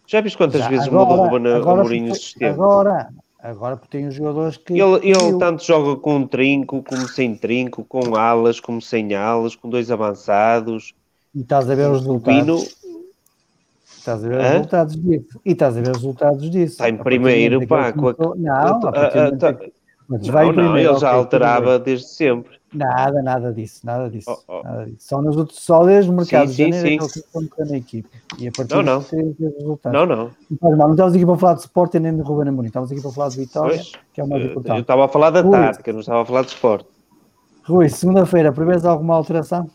S5: Já viste quantas Já, vezes agora, muda o Ruben Amorim no sistema?
S1: Agora, agora porque tem os jogadores que.
S5: Ele, ele tanto joga com um trinco, como sem trinco, com alas, como sem alas, com dois avançados.
S1: E estás a ver os resultados. Pino... Estás a ver os resultados disso. E estás a ver os resultados disso.
S5: Está em primeiro, pá. Começou...
S1: Não, a, a, a,
S5: mas vai não, não, ele já alterava desde sempre.
S1: Nada, nada disso, nada disso. Oh, oh. Nada disso. Só, nos outros, só desde o mercado
S5: sim,
S1: de
S5: janeiro sim,
S1: sim. é na equipe. E a partir
S5: não, não.
S1: resultados.
S5: Não, não.
S1: Então, não estamos aqui para falar de Sporting nem de Ruben Amorim, estamos aqui para falar de Vitória, pois, que é o mais
S5: eu,
S1: importante.
S5: Eu estava a falar da Rui, tática, não estava a falar de Sport.
S1: Rui, segunda-feira, prevês alguma alteração?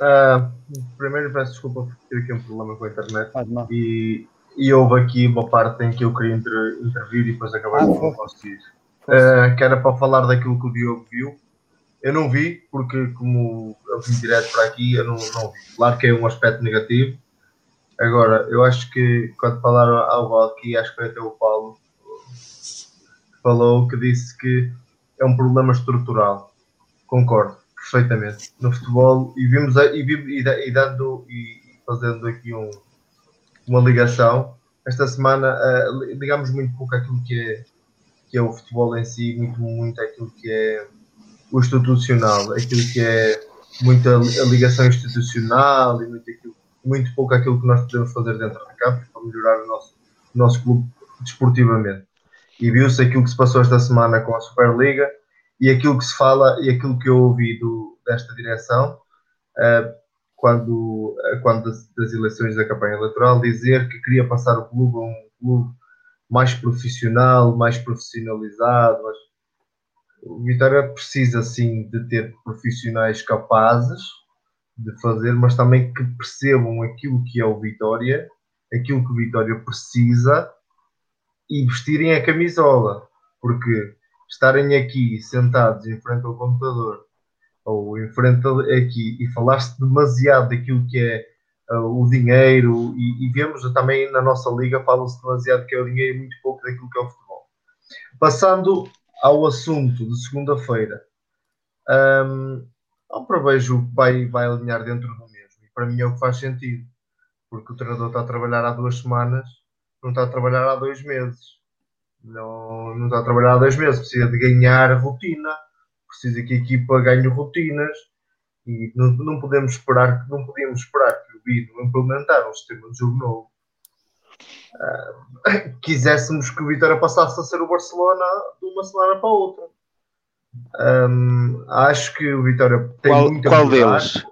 S2: Uh, primeiro peço desculpa por ter aqui um problema com a internet. E, e houve aqui uma parte em que eu queria inter, intervir e depois acabar ah, com conseguir. Uh, que era para falar daquilo que o Diogo viu eu não vi, porque como eu vim direto para aqui, eu não, não vi. Claro que é um aspecto negativo. Agora, eu acho que quando falaram algo aqui, acho que foi até o Paulo falou que disse que é um problema estrutural. Concordo perfeitamente. No futebol, e vimos e, e, e dando e fazendo aqui um, uma ligação, esta semana uh, ligamos muito pouco aquilo que é, que é o futebol em si, muito, muito aquilo que é o institucional, aquilo que é muita ligação institucional e muito, aquilo, muito pouco aquilo que nós podemos fazer dentro de campo para melhorar o nosso, o nosso clube desportivamente. E viu-se aquilo que se passou esta semana com a Superliga e aquilo que se fala e aquilo que eu ouvi do, desta direção uh, quando, uh, quando das, das, eleições da campanha eleitoral, dizer que queria passar o clube a um clube mais profissional, mais profissionalizado, mais o Vitória precisa sim de ter profissionais capazes de fazer, mas também que percebam aquilo que é o Vitória, aquilo que o Vitória precisa e vestirem a camisola, porque estarem aqui sentados em frente ao computador ou em frente aqui e falar-se demasiado daquilo que é o dinheiro e, e, vemos também na nossa liga falam-se demasiado que é o dinheiro e muito pouco daquilo que é o futebol. Passando ao assunto de segunda-feira, um, não prevejo vai, vai alinhar dentro do mesmo. E para mim é o que faz sentido, porque o treinador está a trabalhar há duas semanas, não está a trabalhar há dois meses. Não, não está a trabalhar há dois meses, precisa de ganhar rotina, precisa que a equipa ganhe rotinas e não, não podemos esperar não podíamos esperar que Bino implementar um sistema de jogo novo uh, [laughs] quiséssemos que o Vitória passasse a ser o Barcelona de uma semana para a outra. Um, acho que o Vitória tem
S5: qual,
S2: muito
S5: qual deles?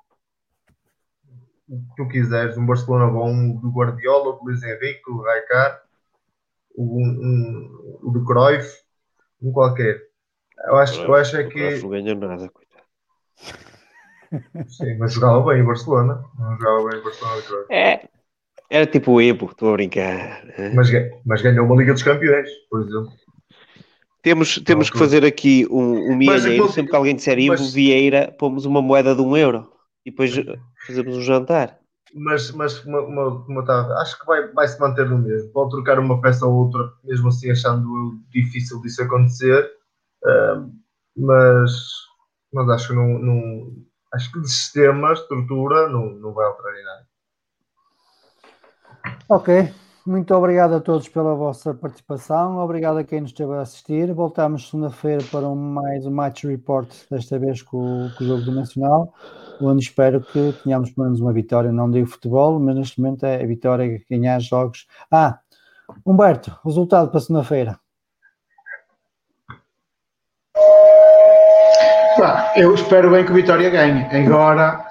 S2: Tu quiseres, um Barcelona bom do Guardiola, do Luís Henrique, do Raikar. um, um, o do Cruyff, um qualquer. Eu acho, eu acho é que.
S5: Não ganhou nada, coitado.
S2: Sim, mas jogava bem em Barcelona. Não jogava bem em Barcelona. Cruyff.
S5: É. Era tipo o Ebo, estou a brincar. É.
S2: Mas, mas ganhou uma Liga dos Campeões, por exemplo.
S5: Temos, temos que fazer aqui um, um milheiro. Sempre que alguém disser Ivo
S2: mas-
S5: Vieira, pomos uma moeda de um euro e depois fazemos um jantar.
S2: Mas, mas uma, uma tá- acho que vai, vai se manter no mesmo. Pode trocar uma peça ou outra, mesmo assim achando difícil disso acontecer. Ah, mas, mas acho que não, não- acho que de sistema, estrutura, não, não vai alterar em nada.
S1: Ok, muito obrigado a todos pela vossa participação, obrigado a quem nos esteve a assistir. Voltamos segunda-feira para um- mais um Match Report, desta vez com, com o jogo do Nacional, onde espero que tenhamos pelo menos uma vitória. Não digo futebol, mas neste momento é a vitória ganhar jogos. Ah, Humberto, resultado para segunda-feira.
S6: Pá, eu espero bem que o Vitória ganhe. Agora,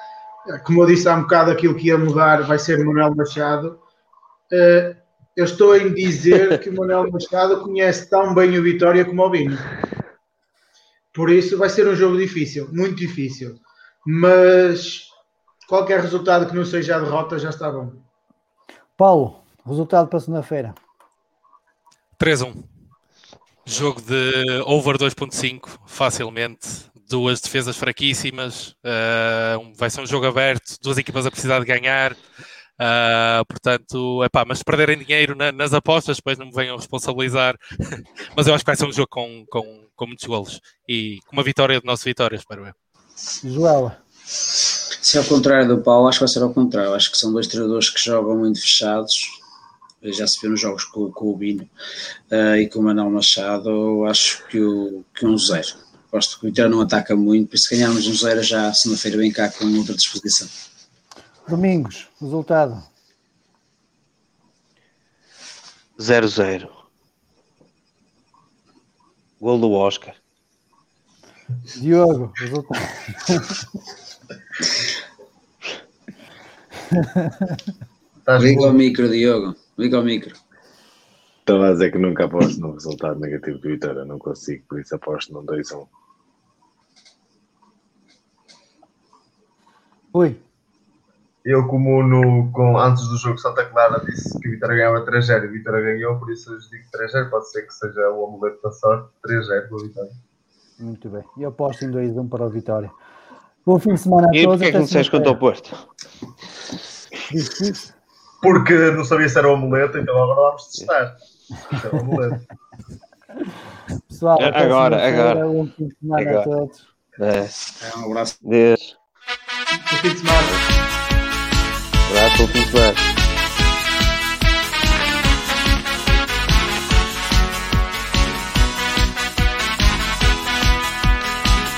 S6: como eu disse há um bocado, aquilo que ia mudar vai ser o Manuel Machado. Eh, eu estou em dizer que o Manuel Machado conhece tão bem o Vitória como o Bino. Por isso vai ser um jogo difícil, muito difícil. Mas qualquer resultado que não seja a derrota já está bom.
S1: Paulo, resultado para segunda-feira.
S7: 3-1. Jogo de over 2.5, facilmente. Duas defesas fraquíssimas. um- vai ser um jogo aberto, duas equipas a precisar de ganhar. ah, portanto, epá, mas se perderem dinheiro na- nas apostas, depois não me venham responsabilizar. [laughs] mas eu acho que vai ser um jogo com, com, com muitos golos e com uma vitória do nosso Vitória, espero eu.
S1: Joela,
S4: Se é ao contrário do Paulo, acho que vai ser ao contrário. Acho que são dois treinadores que jogam muito fechados. Já se viu nos jogos com, com o Bino eh, e com o Manuel Machado. Acho que, o, que um zero. Gosto que o Vitória não ataca muito, por isso se ganharmos um zero já segunda-feira vem cá com outra disposição.
S1: Domingos, resultado.
S5: 0-0. Gol do Oscar.
S1: Diogo, resultado.
S4: Liga ao micro, Diogo. Liga ao micro.
S3: Estava a dizer que nunca aposto no resultado negativo do Vitória, não consigo, por isso aposto num 2-1.
S1: Ui,
S2: Eu, como no, com, antes do jogo Santa Clara disse que o Vitória ganhava 3-0 e o Vitória ganhou, por isso eu digo 3-0. Pode ser que seja o amuleto da sorte. 3-0 para o Vitória.
S1: muito bem. E eu aposto em 2-1 para o Vitória. Bom fim de semana a
S5: E
S1: todos.
S5: porquê é que não disseste contra o. Porto?
S2: Porque não sabia se era o amuleto, então agora vamos testar. Se é o amuleto.
S1: Pessoal,
S5: É, agora, agora.
S1: Bom fim de semana a
S5: Agora.
S1: todos.
S5: É.
S4: Um abraço.
S5: Deus.
S6: No fim de semana.
S5: Abraço, bom fim de semana.